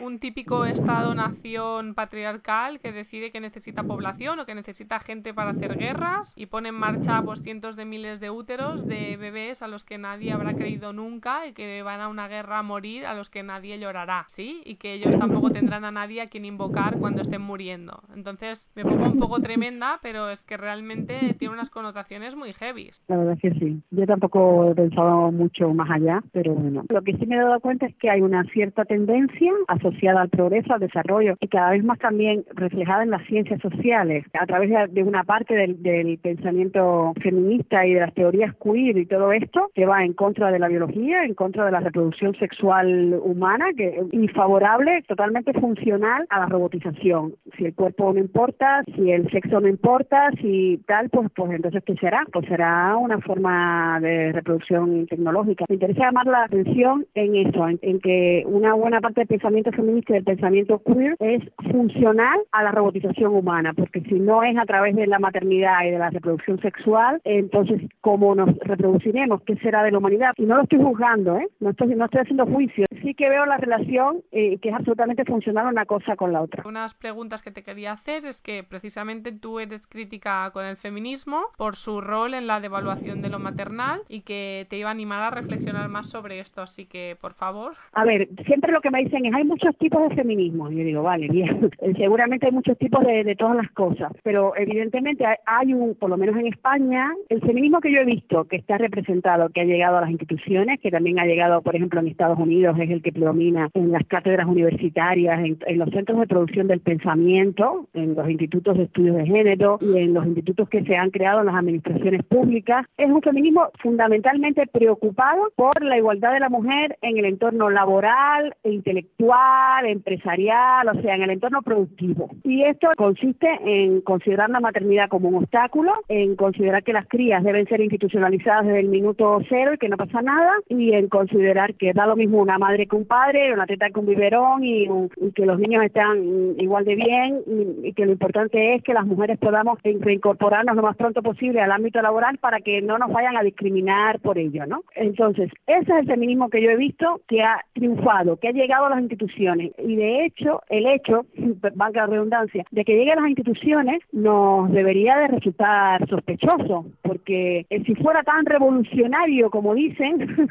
un, típico estado nación patriarcal que decide que necesita población o que necesita gente para hacer guerras y pone en marcha pues cientos de miles de úteros de bebés a los que nadie habrá creído nunca y que van a una guerra a morir a los que nadie llorará sí y que ellos tampoco tendrán a nadie a quien invocar cuando estén muriendo. Entonces me pongo un poco tremenda, pero es que realmente tiene unas connotaciones muy heavy. La verdad es que sí. Yo tampoco he pensado mucho más allá, pero bueno. Lo que sí me he dado cuenta es que hay una cierta tendencia asociada al progreso, al desarrollo, y cada vez más también reflejada en las ciencias sociales, a través de, una parte del, del pensamiento feminista y de las teorías queer y todo esto, que va en contra de la biología, en contra de la reproducción sexual humana, que es favorable, totalmente funcional a la robotización. Si el cuerpo no importa, si el sexo no importa, si tal, pues, pues entonces ¿qué será? Pues será una forma de reproducción tecnológica. Me interesa llamar la atención en eso, en, que una buena parte del pensamiento feminista y del pensamiento queer es funcional a la robotización humana, porque si no es a través de la maternidad y de la reproducción sexual, entonces ¿cómo nos reproduciremos? ¿Qué será de la humanidad? Y no lo estoy juzgando, ¿eh? No estoy, no estoy haciendo juicio. Sí que veo la relación eh, que es absolutamente funcional una cosa con la otra. Unas preguntas que te quería hacer es que precisamente tú eres crítica con el feminismo por su rol en la devaluación de lo maternal y que te iba a animar a reflexionar más sobre esto, así que por favor. A ver, siempre lo que me dicen es hay muchos tipos de feminismo. Yo digo, vale, bien, seguramente hay muchos tipos de, de todas las cosas, pero evidentemente hay un, por lo menos en España, el feminismo que yo he visto que está representado, que ha llegado a las instituciones, que también ha llegado, por ejemplo, en Estados Unidos, es el que predomina en las cátedras universitarias, en, en los centros de producción del pensamiento, en los institutos de estudios de género y en los institutos que se han creado en las administraciones públicas. Es un feminismo fundamentalmente preocupado por la igualdad de la mujer en el entorno laboral, intelectual, empresarial, o sea, en el entorno productivo. Y esto consiste en considerar la maternidad como un obstáculo, en considerar que las crías deben ser institucionalizadas desde el minuto cero y que no pasa nada, y en considerar que da lo mismo una madre que un padre, una teta que un biberón y, que los niños están igual de bien y, y que lo importante es que las mujeres podamos reincorporarnos lo más pronto posible al ámbito laboral para que no nos vayan a discriminar por ello, ¿no? Entonces, ese es el feminismo que yo he visto que ha triunfado, que ha llegado a las instituciones y de hecho, el hecho, valga la redundancia, de que llegue a las instituciones nos debería de resultar sospechoso, porque si fuera tan revolucionario como dicen,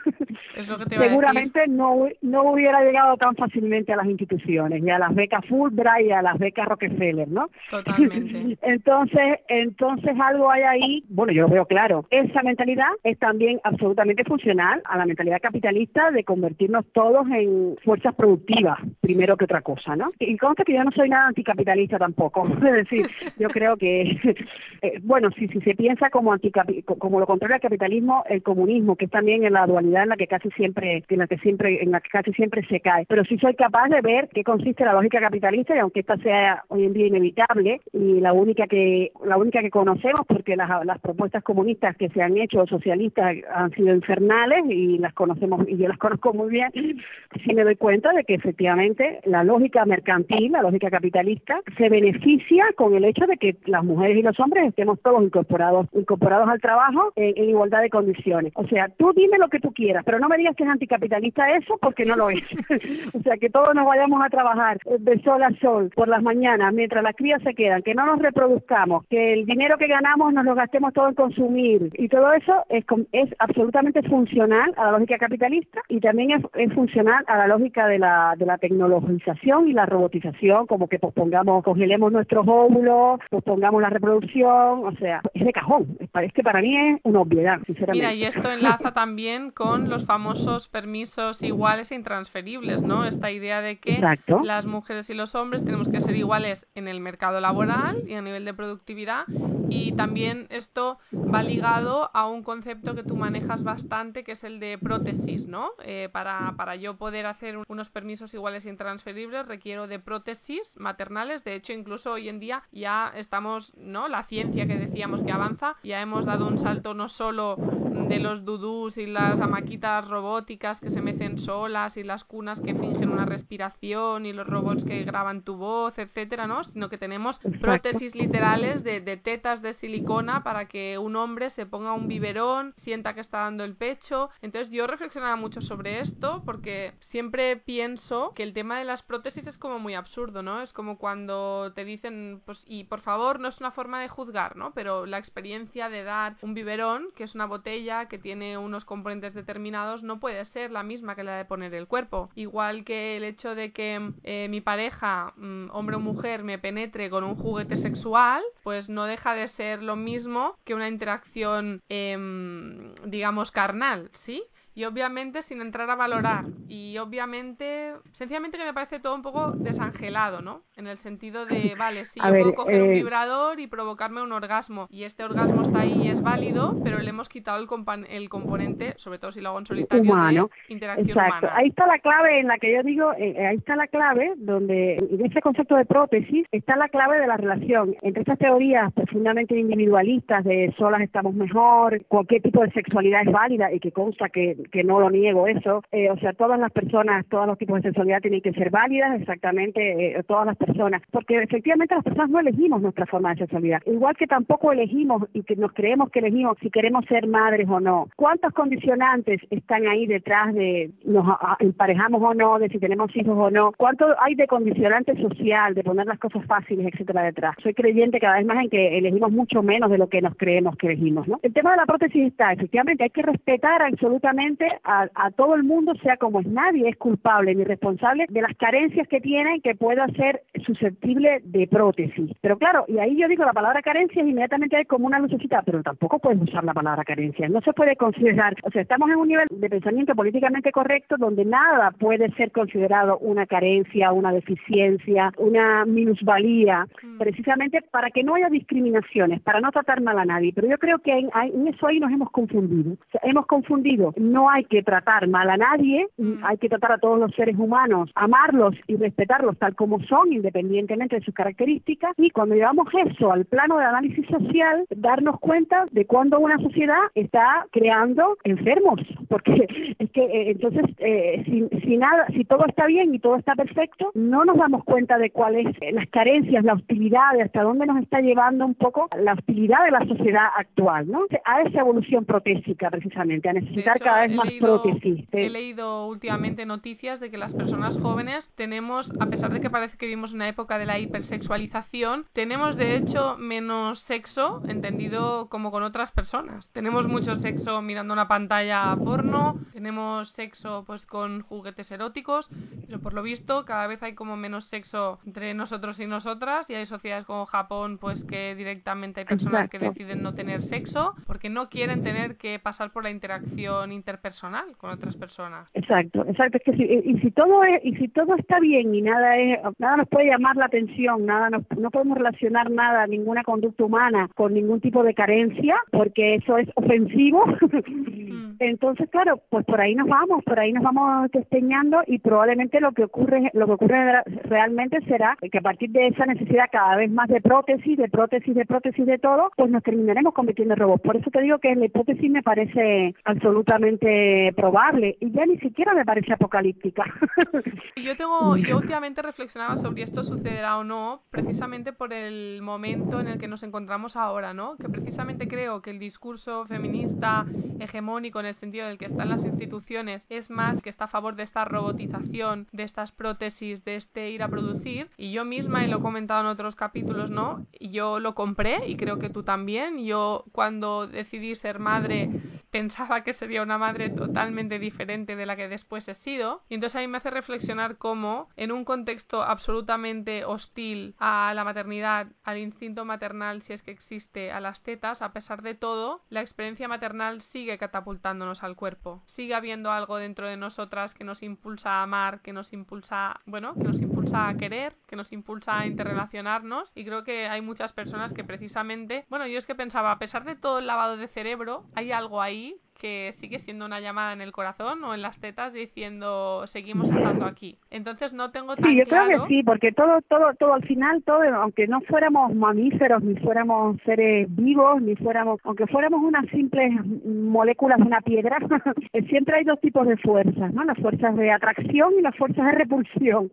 seguramente no no hubiera llegado tan fácilmente a las instituciones y a las becas Fulbright y a las becas Rockefeller, ¿no? Totalmente. Entonces, entonces algo hay ahí, bueno, yo lo veo claro. Esa mentalidad es también absolutamente funcional a la mentalidad capitalista de convertirnos todos en fuerzas productivas, primero que otra cosa, ¿no? Y consta que yo no soy nada anticapitalista tampoco. es decir, yo creo que, eh, bueno, si, si se piensa como anticapi como lo contrario al capitalismo, el comunismo, que es también en la dualidad en la que casi siempre, en la que siempre, en la que casi siempre se cae. Pero sí soy capaz de ver qué consiste la lógica capitalista y aunque esta sea hoy en día inevitable y la única que la única que conocemos porque las, las propuestas comunistas que se han hecho socialistas han sido infernales y las conocemos y yo las conozco muy bien, sí me doy cuenta de que efectivamente la lógica mercantil, la lógica capitalista se beneficia con el hecho de que las mujeres y los hombres estemos todos incorporados incorporados al trabajo en igualdad de condiciones. O sea, tú dime lo que tú quieras, pero no me digas que es anticapitalista eso porque no lo es. o sea, que todos nos vayamos a trabajar de sol a sol por las mañanas mientras las crías se quedan, que no nos reproduzcamos, que el dinero que ganamos nos lo gastemos todo en consumir y todo eso es, es absolutamente funcional a la lógica capitalista y también es, es funcional a la lógica de la, de la tecnologización y la robotización, como que pospongamos, congelemos nuestros óvulos, pospongamos la reproducción, o sea, es de cajón. Es que para mí es una obviedad, sinceramente. Mira, y esto enlaza también con los famosos permisos iguales e intransferibles ¿no? Esta idea de que las mujeres y los hombres tenemos que ser iguales en el mercado laboral y a nivel de productividad. Y también esto va ligado a un concepto que tú manejas bastante, que es el de prótesis, ¿no? Eh, para, para yo poder hacer unos permisos iguales e intransferibles requiero de prótesis maternales. De hecho, incluso hoy en día ya estamos, ¿no? La ciencia que decíamos que avanza, ya hemos dado un salto no solo de los dudús y las amaquitas robóticas que se mecen solas y las cunas que fingen una respiración y los robots que graban tu voz, etcétera, ¿no? Sino que tenemos prótesis literales de, tetas de silicona para que un hombre se ponga un biberón, sienta que está dando el pecho. Entonces yo reflexionaba mucho sobre esto porque siempre pienso que el tema de las prótesis es como muy absurdo, ¿no? Es como cuando te dicen, pues, y por favor, no es una forma de juzgar, ¿no? Pero la experiencia de dar un biberón, que es una botella que tiene unos componentes determinados, no puede ser la misma que la de poner el cuerpo. Igual que el hecho de que eh, mi pareja, mm, hombre o mujer, me penetre con un juguete sexual, pues no deja de ser lo mismo que una interacción, em, digamos, carnal, ¿sí? Y obviamente sin entrar a valorar y obviamente sencillamente que me parece todo un poco desangelado, ¿no? En el sentido de, vale, sí, yo puedo coger un eh, vibrador y provocarme un orgasmo y este orgasmo está ahí y es válido, pero le hemos quitado el, el componente, sobre todo si lo hago en solitario, de interacción Exacto. Ahí está la clave en la que yo digo, eh, eh, ahí está la clave donde en ese concepto de prótesis está la clave de la relación entre estas teorías profundamente individualistas de solas estamos mejor, cualquier tipo de sexualidad es válida y que consta que que no lo niego eso. Eh, o sea, todas las personas, todos los tipos de sexualidad tienen que ser válidas, exactamente, eh, todas las personas, porque efectivamente las personas no elegimos nuestra forma de sexualidad, igual que tampoco elegimos y que nos creemos que elegimos si queremos ser madres o no. ¿Cuántos condicionantes están ahí detrás de nos emparejamos o no, de si tenemos hijos o no? ¿Cuánto hay de condicionante social, de poner las cosas fáciles, etcétera, detrás? Soy creyente cada vez más en que elegimos mucho menos de lo que nos creemos que elegimos, ¿no? El tema de la prótesis está, efectivamente, hay que respetar absolutamente a, todo el mundo, sea como es nadie, es culpable ni responsable de las carencias que tiene que pueda ser susceptible de prótesis. Pero claro, y ahí yo digo la palabra carencia inmediatamente hay como una lucecita, pero tampoco puedes usar la palabra carencia. No se puede considerar, o sea, estamos en un nivel de pensamiento políticamente correcto donde nada puede ser considerado una carencia, una deficiencia, una minusvalía, mm. precisamente para que no haya discriminaciones, para no tratar mal a nadie. Pero yo creo que en, en eso ahí nos hemos confundido. hemos confundido no no hay que tratar mal a nadie, mm. hay que tratar a todos los seres humanos, amarlos y respetarlos tal como son, independientemente de sus características, y cuando llevamos eso al plano de análisis social, darnos cuenta de cuando una sociedad está creando enfermos, porque es que eh, entonces eh, si, si, nada, si todo está bien y todo está perfecto, no nos damos cuenta de cuáles eh, las carencias, la hostilidad, de hasta dónde nos está llevando un poco la hostilidad de la sociedad actual, ¿no? A esa evolución protésica precisamente, a necesitar cada vez más prótesis. He leído últimamente noticias de que las personas jóvenes tenemos, a pesar de que parece que vivimos una época de la hipersexualización, tenemos de hecho menos sexo, entendido como con otras personas. Tenemos mucho sexo mirando una pantalla porno, tenemos sexo pues con juguetes eróticos, pero por lo visto cada vez hay como menos sexo entre nosotros y nosotras y hay sociedades como Japón pues que directamente hay personas que deciden no tener sexo porque no quieren tener que pasar por la interacción interpersonal con otras personas. Exacto, exacto, es que si, y si todo es, y si todo está bien y nada es nada nos puede llamar la atención, nada nos, no podemos relacionar nada, ninguna conducta humana con ningún tipo de carencia porque eso es ofensivo. Mm. Entonces, claro, pues por ahí nos vamos, por ahí nos vamos testeñando y probablemente lo que ocurre lo que ocurre realmente será que a partir de esa necesidad cada vez más de prótesis, de prótesis, de prótesis de todo, pues nos terminaremos convirtiendo en robots. Por eso te digo que la hipótesis me parece absolutamente probable y ya ni siquiera me parece apocalíptica. yo tengo, yo últimamente reflexionaba sobre esto sucederá o no, precisamente por el momento en el que nos encontramos ahora, ¿no? Que precisamente creo que el discurso feminista hegemónico en el sentido del que están las instituciones es más que está a favor de esta robotización, de estas prótesis, de este ir a producir. Y yo misma, y lo he comentado en otros capítulos, ¿no? Yo lo compré y creo que tú también. Yo cuando decidí ser madre pensaba que sería una madre totalmente diferente de la que después he sido. Y entonces a mí me hace reflexionar cómo en un contexto absolutamente hostil a la maternidad, al instinto maternal, si es que existe, a las tetas, a pesar de todo, la experiencia maternal sigue catapultándonos al cuerpo. Sigue habiendo algo dentro de nosotras que nos impulsa a amar, que nos impulsa, bueno, que nos impulsa a querer, que nos impulsa a interrelacionarnos. Y creo que hay muchas personas que precisamente, bueno, yo es que pensaba, a pesar de todo el lavado de cerebro, hay algo ahí que sigue siendo una llamada en el corazón o en las tetas diciendo seguimos estando aquí. Entonces no tengo tan Sí, yo creo que sí, porque todo, todo, todo al final, todo, aunque no fuéramos mamíferos, ni fuéramos seres vivos, ni fuéramos, aunque fuéramos unas simples moléculas de una piedra, siempre hay dos tipos de fuerzas, ¿no? Las fuerzas de atracción y las fuerzas de repulsión.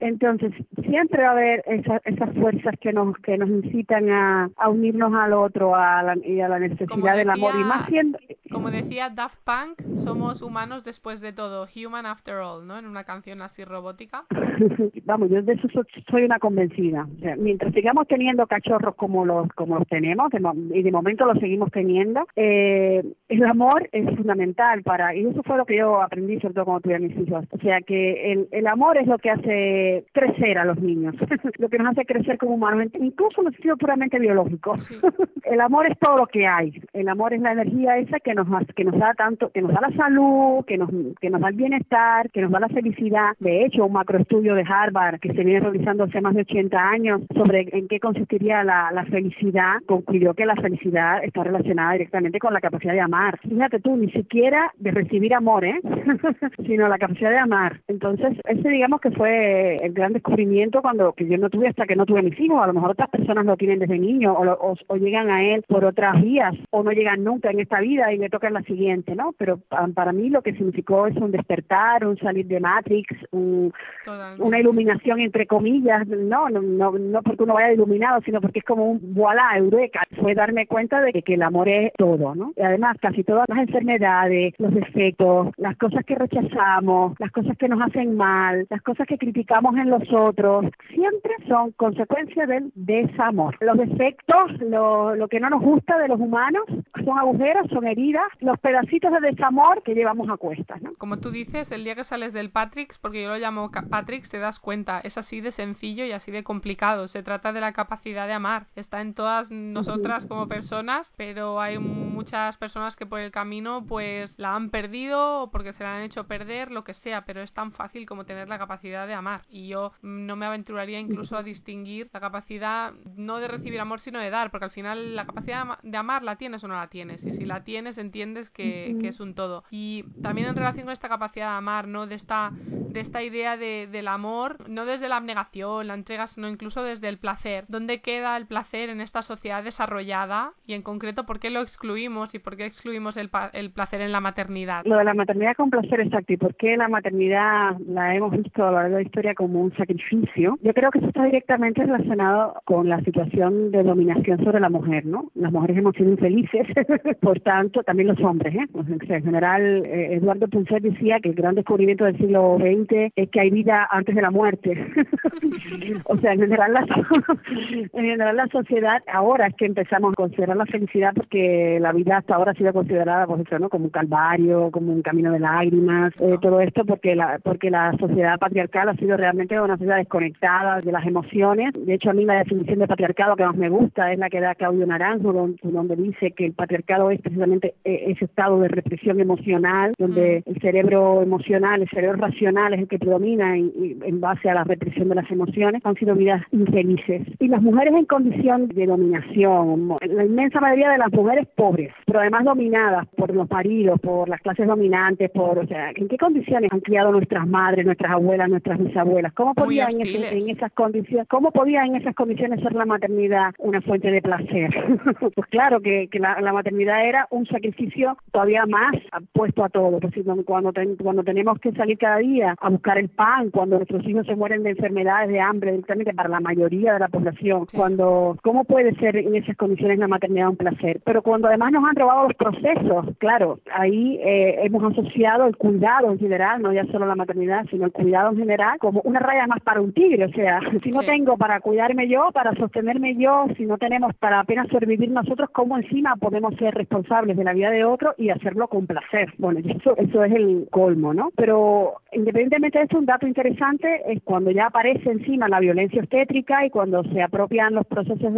Entonces, siempre va a haber esas fuerzas que nos que nos incitan a, unirnos al otro a la, y a la necesidad del amor. Y más siendo, como decía Daft Punk, somos humanos después de todo, human after all, ¿no? En una canción así robótica. Vamos, yo de eso soy una convencida. mientras sigamos teniendo cachorros como los como los tenemos, y de momento los seguimos teniendo, eh, el amor es fundamental para, y eso fue lo que yo aprendí sobre todo cuando tuve a mis hijos. O sea que el, el amor es lo que hace crecer a los niños, lo que nos hace crecer como humanos, incluso en el sentido puramente biológico. el amor es todo lo que hay. El amor es la energía esa que nos que nos da tanto, que nos da la salud, que nos que nos da el bienestar, que nos da la felicidad. De hecho, un macroestudio de Harvard que se viene realizando hace más de 80 años sobre en qué consistiría la, la felicidad concluyó que la felicidad está relacionada directamente con la capacidad de amar. Fíjate tú, ni siquiera de recibir amor, ¿eh? sino la capacidad de amar. Entonces, ese digamos que fue el gran descubrimiento cuando que yo no tuve hasta que no tuve mis hijos. A lo mejor otras personas lo tienen desde niño o, o llegan a él por otras vías o no llegan nunca en esta vida y le toca la siguiente, ¿no? Pero para mí lo que significó es un despertar, un salir de Matrix, una iluminación entre comillas, no, no, no, no porque uno vaya iluminado, sino porque es como un voilà, eureka, fue darme cuenta de que, el amor es todo, ¿no? Y además casi todas las enfermedades, los defectos, las cosas que rechazamos, las cosas que nos hacen mal, las cosas que criticamos en los otros, siempre son consecuencia del desamor. Los defectos, lo, lo que no nos gusta de los humanos, son agujeros, son heridas, los pedacitos de desamor que llevamos a cuestas. ¿no? Como tú dices, el día que sales del Patrix, porque yo lo llamo Patrix, te das cuenta, es así de sencillo y así de complicado. Se trata de la capacidad de amar. Está en todas nosotras como personas, pero hay muchas personas que por el camino pues la han perdido o porque se la han hecho perder, lo que sea, pero es tan fácil como tener la capacidad de amar. Y yo no me aventuraría incluso a distinguir la capacidad no de recibir amor, sino de dar, porque al final la capacidad de amar la tienes o no la tienes. Y si la tienes, entiendes que, es un todo. Y también en relación con esta capacidad de amar, ¿no? De esta, de esta idea de, del amor, no desde la abnegación, la entrega, sino incluso desde el placer. ¿Dónde queda el placer en esta sociedad desarrollada? Y en concreto, ¿por qué lo excluimos y por qué excluimos el, el placer en la maternidad? Lo de la maternidad con placer, exacto. ¿Y por qué la maternidad la hemos visto a lo largo de la historia como un sacrificio? Yo creo que eso está directamente relacionado con la situación de dominación sobre la mujer, ¿no? Las mujeres hemos sido infelices, por tanto, también los hombres, ¿eh? en general, eh, Eduardo Punset decía que el gran descubrimiento del siglo XX es que hay vida antes de la muerte. o sea, en general, la, en general la sociedad, ahora es que empezamos a considerar la felicidad porque la vida hasta ahora ha sido considerada, pues eso, ¿no? Como un calvario, como un camino de lágrimas, eh, todo esto porque la, porque la sociedad patriarcal ha sido realmente una sociedad desconectada de las emociones. De hecho, a mí la definición de patriarcado que más me gusta es la que da Claudio Naranjo, donde, dice que el patriarcado es precisamente eh, ese estado de represión emocional, donde mm. el cerebro emocional, el cerebro racional es el que predomina en base a la represión de las emociones. Han sido vidas infelices. Y las mujeres en condición de dominación, la inmensa mayoría de las mujeres pobres, pero además dominadas por los maridos, por las clases dominantes, por, o sea, ¿en qué condiciones han criado nuestras madres, nuestras abuelas, nuestras bisabuelas? ¿Cómo podían en, esas condiciones, cómo podía en esas condiciones ser la maternidad una fuente de placer? pues claro que, la, maternidad era un sacrificio todavía más puesto a todo, pues cuando, cuando tenemos que salir cada día a buscar el pan, cuando nuestros hijos se mueren de enfermedades, de hambre, directamente para la mayoría de la población, cuando, ¿cómo puede ser en esas condiciones la maternidad un placer? Pero cuando además nos han robado los procesos, claro, ahí eh, hemos asociado el cuidado en general, no ya solo la maternidad, sino el cuidado en general, como una raya más para un tigre, o sea, si no tengo para cuidarme yo, para sostenerme yo, si no tenemos para apenas sobrevivir nosotros, ¿cómo encima podemos ser responsables de la vida de otro y hacerlo con placer? Bueno, eso, eso es el colmo, ¿no? Pero independientemente de eso, un dato interesante es cuando ya aparece encima la violencia obstétrica y cuando se apropian los procesos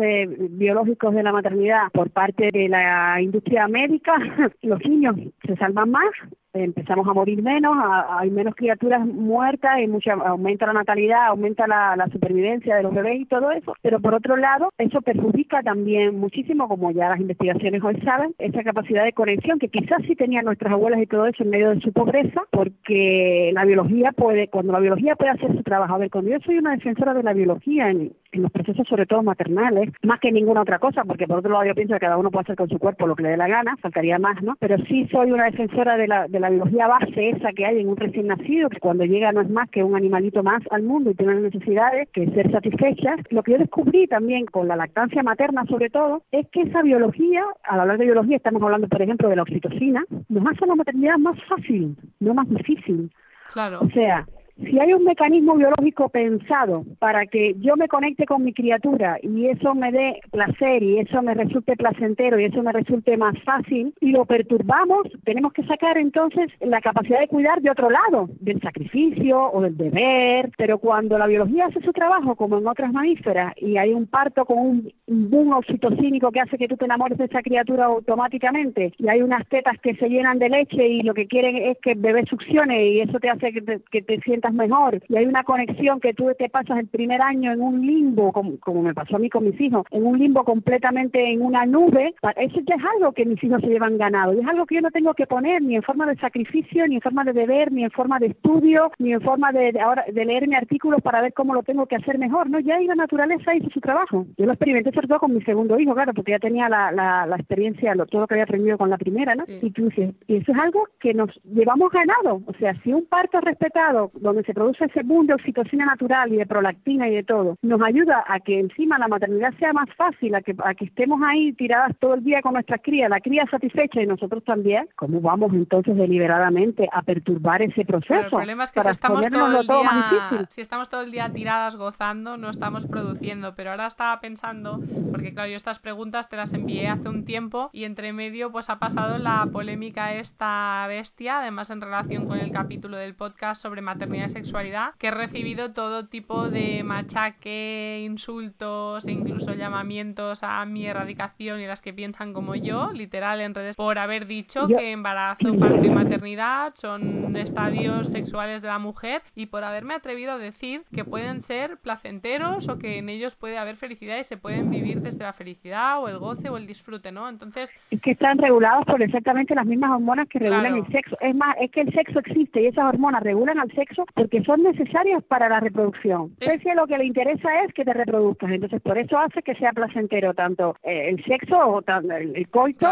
biológicos de la maternidad por parte de la industria médica, los niños se salvan más empezamos a morir menos, hay menos criaturas muertas, y mucha, aumenta la natalidad, aumenta la, supervivencia de los bebés y todo eso, pero por otro lado, eso perjudica también muchísimo, como ya las investigaciones hoy saben, esa capacidad de conexión que quizás sí tenían nuestras abuelas y todo eso en medio de su pobreza, porque la biología puede, cuando la biología puede hacer su trabajo, a ver, cuando yo soy una defensora de la biología en, en los procesos sobre todo maternales, más que ninguna otra cosa, porque por otro lado yo pienso que cada uno puede hacer con su cuerpo lo que le dé la gana, faltaría más, ¿no? Pero sí soy una defensora de la, de la biología base esa que hay en un recién nacido, que cuando llega no es más que un animalito más al mundo y tiene necesidades que ser satisfechas. Lo que yo descubrí también con la lactancia materna sobre todo, es que esa biología, al hablar de biología estamos hablando por ejemplo de la oxitocina, nos hace la maternidad más fácil, no más difícil. Claro. O sea, si hay un mecanismo biológico pensado para que yo me conecte con mi criatura y eso me dé placer y eso me resulte placentero y eso me resulte más fácil y lo perturbamos, tenemos que sacar entonces la capacidad de cuidar de otro lado, del sacrificio o del deber, pero cuando la biología hace su trabajo como en otras mamíferas y hay un parto con un, boom oxitocínico que hace que tú te enamores de esa criatura automáticamente y hay unas tetas que se llenan de leche y lo que quieren es que el bebé succione y eso te hace que te, que te sientas mejor y hay una conexión que tú te pasas el primer año en un limbo, como, me pasó a mí con mis hijos, en un limbo completamente en una nube, eso ya es algo que mis hijos se llevan ganado y es algo que yo no tengo que poner ni en forma de sacrificio, ni en forma de deber, ni en forma de estudio, ni en forma de, ahora de leerme artículos para ver cómo lo tengo que hacer mejor, ¿no? Ya ahí la naturaleza hizo su trabajo. Yo lo experimenté sobre todo con mi segundo hijo, claro, porque ya tenía la, la, la experiencia, lo, todo lo que había aprendido con la primera, ¿no? Y tú dices, y eso es algo que nos llevamos ganado, o sea, si un parto respetado, donde se produce ese boom de oxitocina natural y de prolactina y de todo, nos ayuda a que encima la maternidad sea más fácil, a que, a que estemos ahí tiradas todo el día con nuestras crías, la cría satisfecha y nosotros también, ¿cómo vamos entonces deliberadamente a perturbar ese proceso? el problema es que si estamos, todo el día, si estamos todo el día tiradas gozando, no estamos produciendo, pero ahora estaba pensando, porque claro, yo estas preguntas te las envié hace un tiempo y entre medio pues ha pasado la polémica esta bestia, además en relación con el capítulo del podcast sobre maternidad comunidad de sexualidad, que he recibido todo tipo de machaque, insultos e incluso llamamientos a mi erradicación y las que piensan como yo, literal en redes, por haber dicho que embarazo, parto y maternidad son estadios sexuales de la mujer y por haberme atrevido a decir que pueden ser placenteros o que en ellos puede haber felicidad y se pueden vivir desde la felicidad o el goce o el disfrute, ¿no? Entonces... Es que están regulados por exactamente las mismas hormonas que regulan el sexo. Es más, es que el sexo existe y esas hormonas regulan al sexo porque son necesarias para la reproducción. Es... que lo que le interesa es que te reproduzcas. Entonces, por eso hace que sea placentero tanto eh, el sexo o el, coito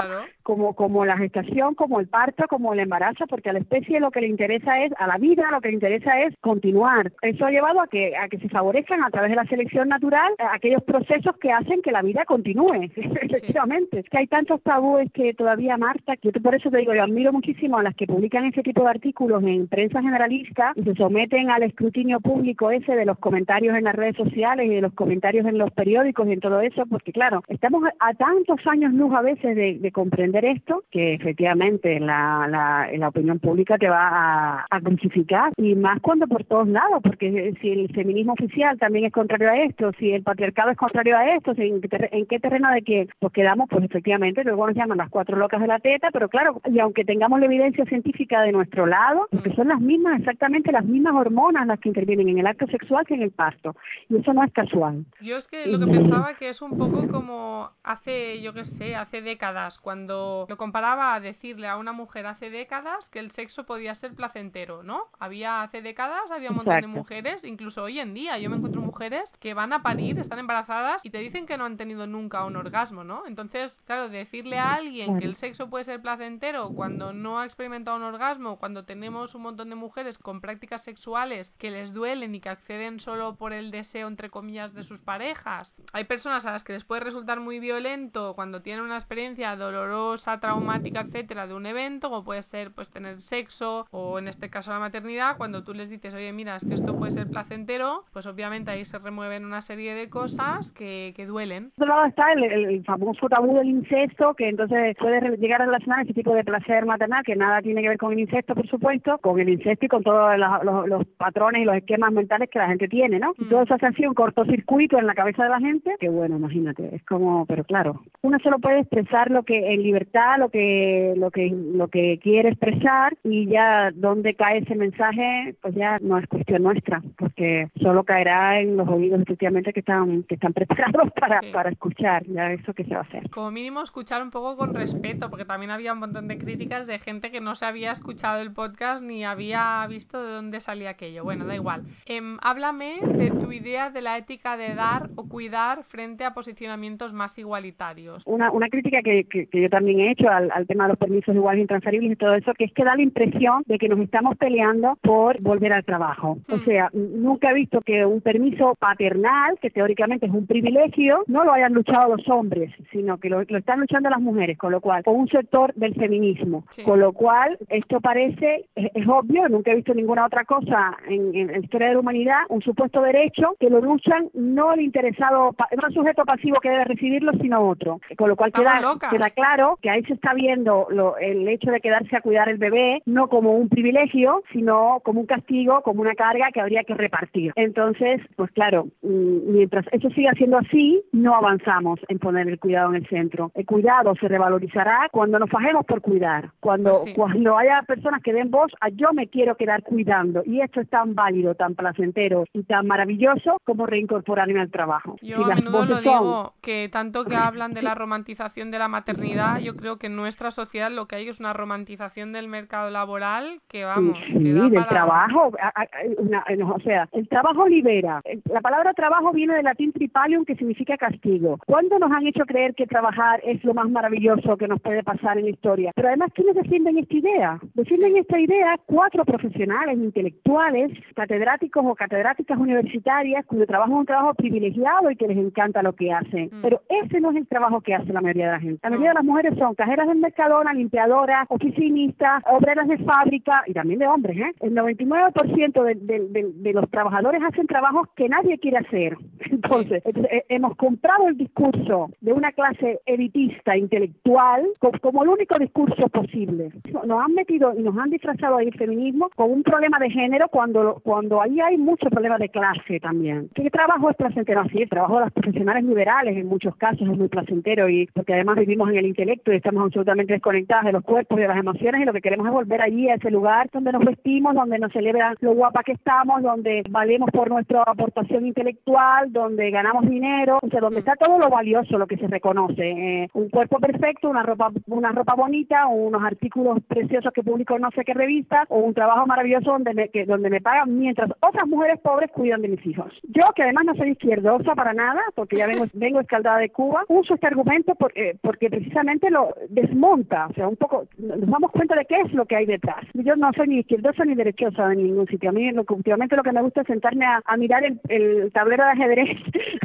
como, como la gestación, como el parto, como el embarazo, porque a la especie lo que le interesa es, a la vida lo que le interesa es continuar. Eso ha llevado a que, a que se favorezcan a través de la selección natural eh, aquellos procesos que hacen que la vida continúe, efectivamente. Es que hay tantos tabúes que todavía, Marta, que por eso te digo, yo admiro muchísimo a las que publican ese tipo de artículos en prensa generalista y se someten al escrutinio público ese de los comentarios en las redes sociales y de los comentarios en los periódicos y en todo eso, porque claro, estamos a, tantos años luz a veces de comprender esto, que efectivamente la, la, la opinión pública te va a, crucificar, y más cuando por todos lados, porque si el feminismo oficial también es contrario a esto, si el patriarcado es contrario a esto, ¿en, qué terreno de qué? Pues quedamos, pues efectivamente, luego nos llaman las cuatro locas de la teta, pero claro, y aunque tengamos la evidencia científica de nuestro lado, porque son las mismas, exactamente las mismas hormonas las que intervienen en el acto sexual que en el parto, y eso no es casual. Yo es que lo que pensaba que es un poco como hace, yo qué sé, hace décadas, cuando lo comparaba a decirle a una mujer hace décadas que el sexo podía ser placentero, ¿no? Había hace décadas, había un montón de mujeres, incluso hoy en día, yo me encuentro mujeres que van a parir, están embarazadas y te dicen que no han tenido nunca un orgasmo, ¿no? Entonces, claro, decirle a alguien que el sexo puede ser placentero cuando no ha experimentado un orgasmo, cuando tenemos un montón de mujeres con prácticas sexuales que les duelen y que acceden solo por el deseo, entre comillas, de sus parejas. Hay personas a las que les puede resultar muy violento cuando tienen una experiencia dolorosa traumática, etcétera, de un evento, como puede ser pues tener sexo o en este caso la maternidad, cuando tú les dices, oye, mira, es que esto puede ser placentero, pues obviamente ahí se remueven una serie de cosas que, que duelen. Por otro lado está el, famoso tabú del incesto, que entonces puede llegar a relacionar ese tipo de placer maternal, que nada tiene que ver con el incesto, por supuesto, con el incesto y con todos los, patrones y los esquemas mentales que la gente tiene, ¿no? Y mm. todo eso hace así un cortocircuito en la cabeza de la gente, que bueno, imagínate, es como, pero claro, uno solo puede expresar lo que en libertad lo que lo que lo que quiere expresar y ya donde cae ese mensaje pues ya no es cuestión nuestra porque solo caerá en los oídos efectivamente que están que están preparados para, para escuchar ya eso que se va a hacer. Como mínimo escuchar un poco con respeto porque también había un montón de críticas de gente que no se había escuchado el podcast ni había visto de dónde salía aquello. Bueno da igual. Em, háblame de tu idea de la ética de dar o cuidar frente a posicionamientos más igualitarios. Una, una crítica que, que, que yo también he hecho al, tema de los permisos iguales intransferibles y todo eso, que es que da la impresión de que nos estamos peleando por volver al trabajo. O mm. sea, nunca he visto que un permiso paternal, que teóricamente es un privilegio, no lo hayan luchado los hombres, sino que lo, están luchando las mujeres, con lo cual, con un sector del feminismo. Con lo cual, esto parece, es, obvio, nunca he visto ninguna otra cosa en, la historia de la humanidad, un supuesto derecho que lo luchan no el interesado, no el sujeto pasivo que debe recibirlo, sino otro. Con lo cual queda, queda claro que hay se está viendo lo, el hecho de quedarse a cuidar el bebé no como un privilegio, sino como un castigo, como una carga que habría que repartir. Entonces, pues claro, mm, mientras eso siga siendo así, no avanzamos en poner el cuidado en el centro. El cuidado se revalorizará cuando nos fajemos por cuidar, cuando, pues cuando haya personas que den voz a yo me quiero quedar cuidando. Y esto es tan válido, tan placentero y tan maravilloso como reincorporarme al trabajo. Yo a menudo lo digo, que tanto que hablan de la romantización de la maternidad, yo creo que en nuestra sociedad lo que hay es una romantización del mercado laboral que vamos. Sí, del trabajo. o sea, el trabajo libera. La palabra trabajo viene del latín tripalium que significa castigo. ¿Cuándo nos han hecho creer que trabajar es lo más maravilloso que nos puede pasar en la historia? Pero además, ¿quiénes defienden esta idea? Defienden esta idea cuatro profesionales, intelectuales, catedráticos o catedráticas universitarias cuyo trabajo es un trabajo privilegiado y que les encanta lo que hacen. Mm. Pero ese no es el trabajo que hace la mayoría de la gente. La mayoría de las mujeres son cajeras del Mercadona, limpiadoras, oficinistas, obreras de fábrica y también de hombres. ¿eh? El 99% de, de, de, los trabajadores hacen trabajos que nadie quiere hacer. Entonces, eh, hemos comprado el discurso de una clase elitista intelectual como el único discurso posible. Nos han metido y nos han disfrazado ahí el feminismo con un problema de género cuando, cuando ahí hay mucho problema de clase también. ¿Qué trabajo es placentero? Sí, el trabajo de las profesionales liberales en muchos casos es muy placentero y porque además vivimos en el intelecto estamos absolutamente desconectadas de los cuerpos y de las emociones y lo que queremos es volver allí a ese lugar donde nos vestimos, donde nos celebran lo guapa que estamos, donde valemos por nuestra aportación intelectual, donde ganamos dinero, o sea, donde está todo lo valioso, lo que se reconoce. Eh, un cuerpo perfecto, una ropa, una ropa bonita, unos artículos preciosos que publico no sé qué revista, o un trabajo maravilloso donde me, que, donde me pagan mientras otras mujeres pobres cuidan de mis hijos. Yo, que además no soy izquierdosa para nada, porque ya vengo, vengo escaldada de Cuba, uso este argumento porque, porque precisamente lo desmonta, o sea, un poco, nos damos cuenta de qué es lo que hay detrás. Yo no soy ni izquierdosa ni derechosa en ningún sitio. A mí lo, últimamente lo que me gusta es sentarme a, mirar el, el, tablero de ajedrez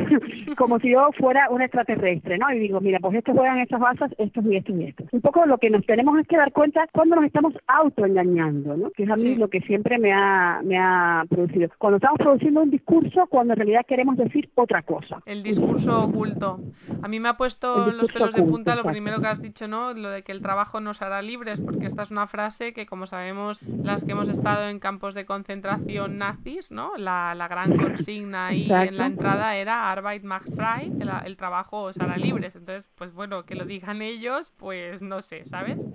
como si yo fuera un extraterrestre, ¿no? Y digo, mira, pues estos juegan estas bazas, estos y estos y estos. Un poco lo que nos tenemos es que dar cuenta cuando nos estamos autoengañando, ¿no? Que es a mí lo que siempre me ha, me ha producido. Cuando estamos produciendo un discurso, cuando en realidad queremos decir otra cosa. El discurso oculto. A mí me ha puesto los pelos de punta lo primero que has dicho, ¿no? Lo de que el trabajo nos hará libres, porque esta es una frase que, como sabemos, las que hemos estado en campos de concentración nazis, ¿no? La, la gran consigna ahí en la entrada era Arbeit macht frei, el, el trabajo os hará libres. Entonces, pues bueno, que lo digan ellos, pues no sé, ¿sabes?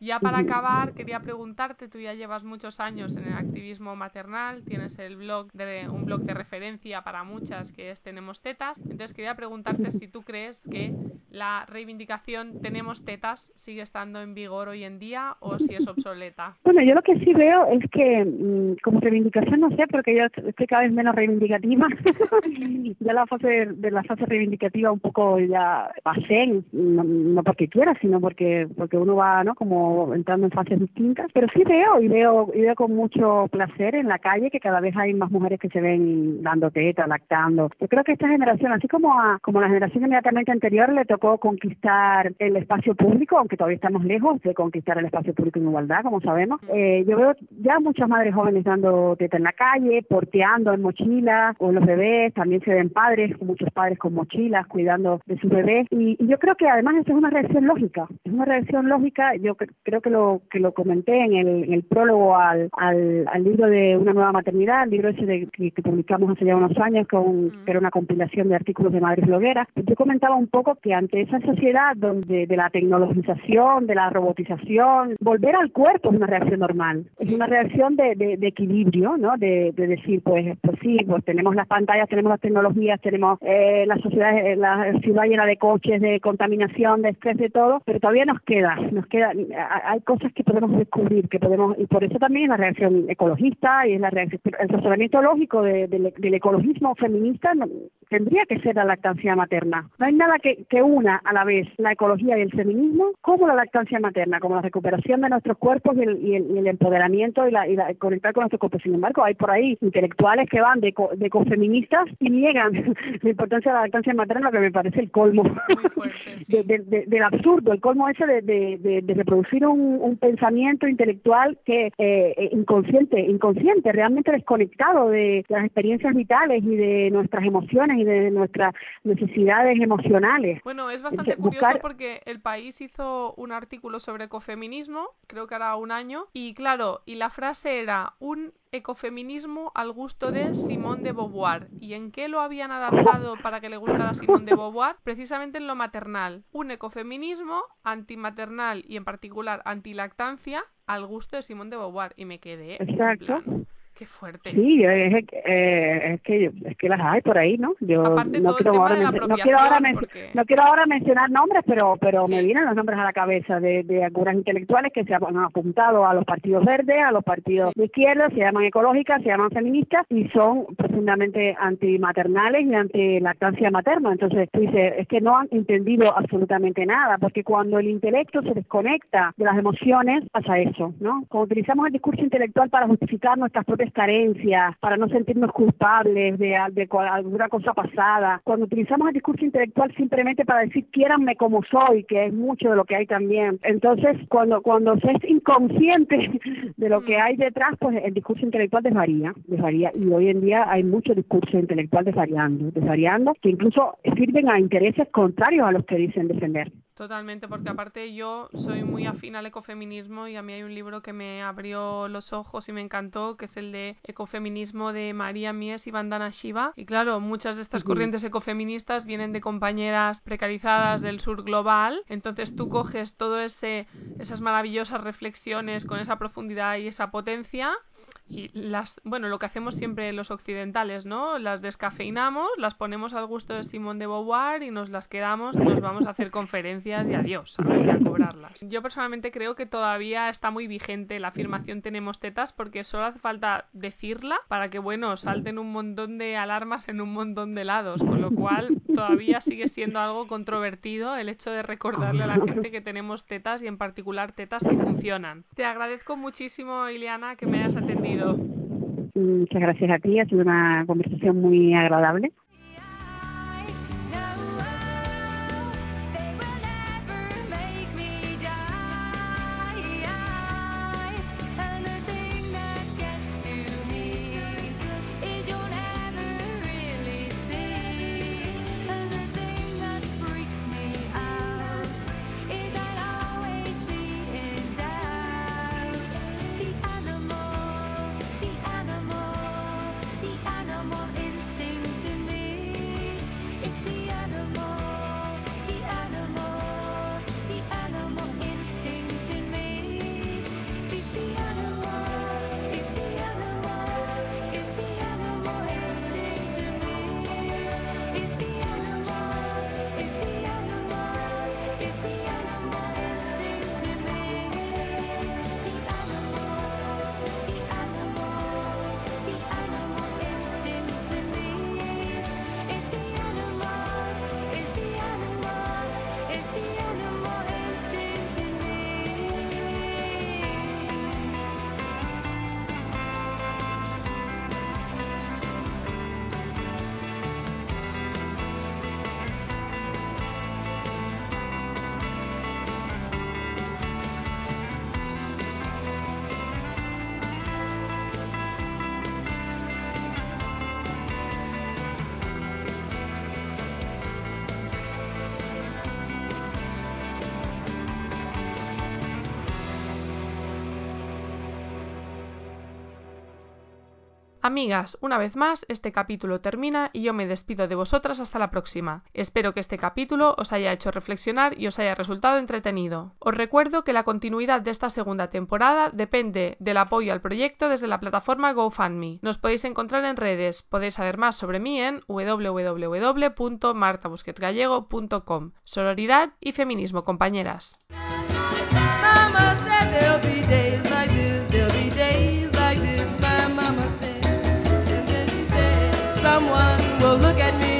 Ya para acabar, quería preguntarte, tú ya llevas muchos años en el activismo maternal, tienes el blog de un blog de referencia para muchas que es Tenemos Tetas, entonces quería preguntarte si tú crees que la reivindicación Tenemos Tetas sigue estando en vigor hoy en día o si es obsoleta. Bueno, yo lo que sí veo es que mm, como reivindicación no sé, porque yo estoy cada vez menos reivindicativa. ya la fase de la fase reivindicativa un poco ya pasé, no, no porque quiera, sino porque porque uno va, ¿no? Como entrando en fases distintas, pero sí veo y veo y veo con mucho placer en la calle que cada vez hay más mujeres que se ven dando teta, lactando. Yo creo que esta generación, así como a como la generación inmediatamente anterior le tocó conquistar el espacio público, aunque todavía estamos lejos de conquistar el espacio público en igualdad, como sabemos. Eh, yo veo ya muchas madres jóvenes dando teta en la calle, porteando en mochilas con los bebés, también se ven padres, muchos padres con mochilas cuidando de sus bebés y, y yo creo que además esto es una reacción lógica, es una reacción lógica, yo creo que lo que lo comenté en el, en el prólogo al, al, libro de Una nueva maternidad, el libro ese de, que, publicamos hace ya unos años, con, que era una compilación de artículos de madres blogueras. Yo comentaba un poco que ante esa sociedad donde de la tecnologización, de la robotización, volver al cuerpo es una reacción normal, es una reacción de, de, equilibrio, ¿no? De, de, decir, pues, pues sí, pues tenemos las pantallas, tenemos las tecnologías, tenemos eh, la sociedad, eh, la ciudad llena de coches, de contaminación, de estrés, de todo, pero todavía nos queda, nos queda, hay cosas que podemos descubrir, que podemos, y por eso también la reacción ecologista y es la reacción, el razonamiento lógico del ecologismo feminista tendría que ser la lactancia materna. No hay nada que, que una a la vez la ecología y el feminismo como la lactancia materna, como la recuperación de nuestros cuerpos y el, y el, empoderamiento y la, y la, conectar con nuestros cuerpos. Sin embargo, hay por ahí intelectuales que van de, de ecofeministas y niegan la importancia de la lactancia materna, lo que me parece el colmo del absurdo, el colmo ese de, de reproducir un, un, pensamiento intelectual que eh, eh, inconsciente, inconsciente, realmente desconectado de, las experiencias vitales y de nuestras emociones y de nuestras necesidades emocionales. Bueno, es bastante curioso porque el país hizo un artículo sobre ecofeminismo, creo que era un año, y claro, y la frase era un ecofeminismo al gusto de Simone de Beauvoir. ¿Y en qué lo habían adaptado para que le gustara a Simone de Beauvoir? Precisamente en lo maternal. Un ecofeminismo antimaternal y en particular antilactancia al gusto de Simone de Beauvoir. Y me quedé. Exacto. Qué fuerte. Sí, es, eh, es, que es que las hay por ahí, ¿no? Yo no, quiero ahora no, quiero ahora no quiero ahora mencionar nombres, pero pero me vienen los nombres a la cabeza de, de algunas intelectuales que se han apuntado a los partidos verdes, a los partidos de izquierda, se llaman ecológicas, se llaman feministas y son profundamente antimaternales y anti lactancia materna. Entonces, tú dices, es que no han entendido absolutamente nada, porque cuando el intelecto se desconecta de las emociones, pasa eso, ¿no? Cuando utilizamos el discurso intelectual para justificar nuestras propias carencias, para no sentirnos culpables de, de, alguna cosa pasada, cuando utilizamos el discurso intelectual simplemente para decir quiéranme como soy, que es mucho de lo que hay también. Entonces, cuando, cuando se es inconsciente de lo que mm. hay detrás, pues el discurso intelectual desvaría, desvaría. Y hoy en día hay mucho discurso intelectual desvariando, desvariando, que incluso sirven a intereses contrarios a los que dicen defender. Totalmente, porque aparte yo soy muy afín al ecofeminismo y a mí hay un libro que me abrió los ojos y me encantó, que es el de Ecofeminismo de María Mies y Vandana Shiva. Y claro, muchas de estas corrientes ecofeministas vienen de compañeras precarizadas del sur global. Entonces tú coges todo ese esas maravillosas reflexiones con esa profundidad y esa potencia y las, bueno, lo que hacemos siempre los occidentales, ¿no? Las descafeinamos, las ponemos al gusto de Simón de Beauvoir y nos las quedamos y nos vamos a hacer conferencias y adiós, ¿sabes? Y a cobrarlas. Yo personalmente creo que todavía está muy vigente la afirmación tenemos tetas porque solo hace falta decirla para que, bueno, salten un montón de alarmas en un montón de lados, con lo cual todavía sigue siendo algo controvertido el hecho de recordarle a la gente que tenemos tetas y en particular tetas que funcionan. Te agradezco muchísimo, Ileana, que me hayas atendido Muchas gracias a ti, ha sido una conversación muy agradable. Amigas, una vez más, este capítulo termina y yo me despido de vosotras hasta la próxima. Espero que este capítulo os haya hecho reflexionar y os haya resultado entretenido. Os recuerdo que la continuidad de esta segunda temporada depende del apoyo al proyecto desde la plataforma GoFundMe. Nos podéis encontrar en redes, podéis saber más sobre mí en www.martabusquetsgallego.com. Sororidad y feminismo, compañeras. Well, look at me.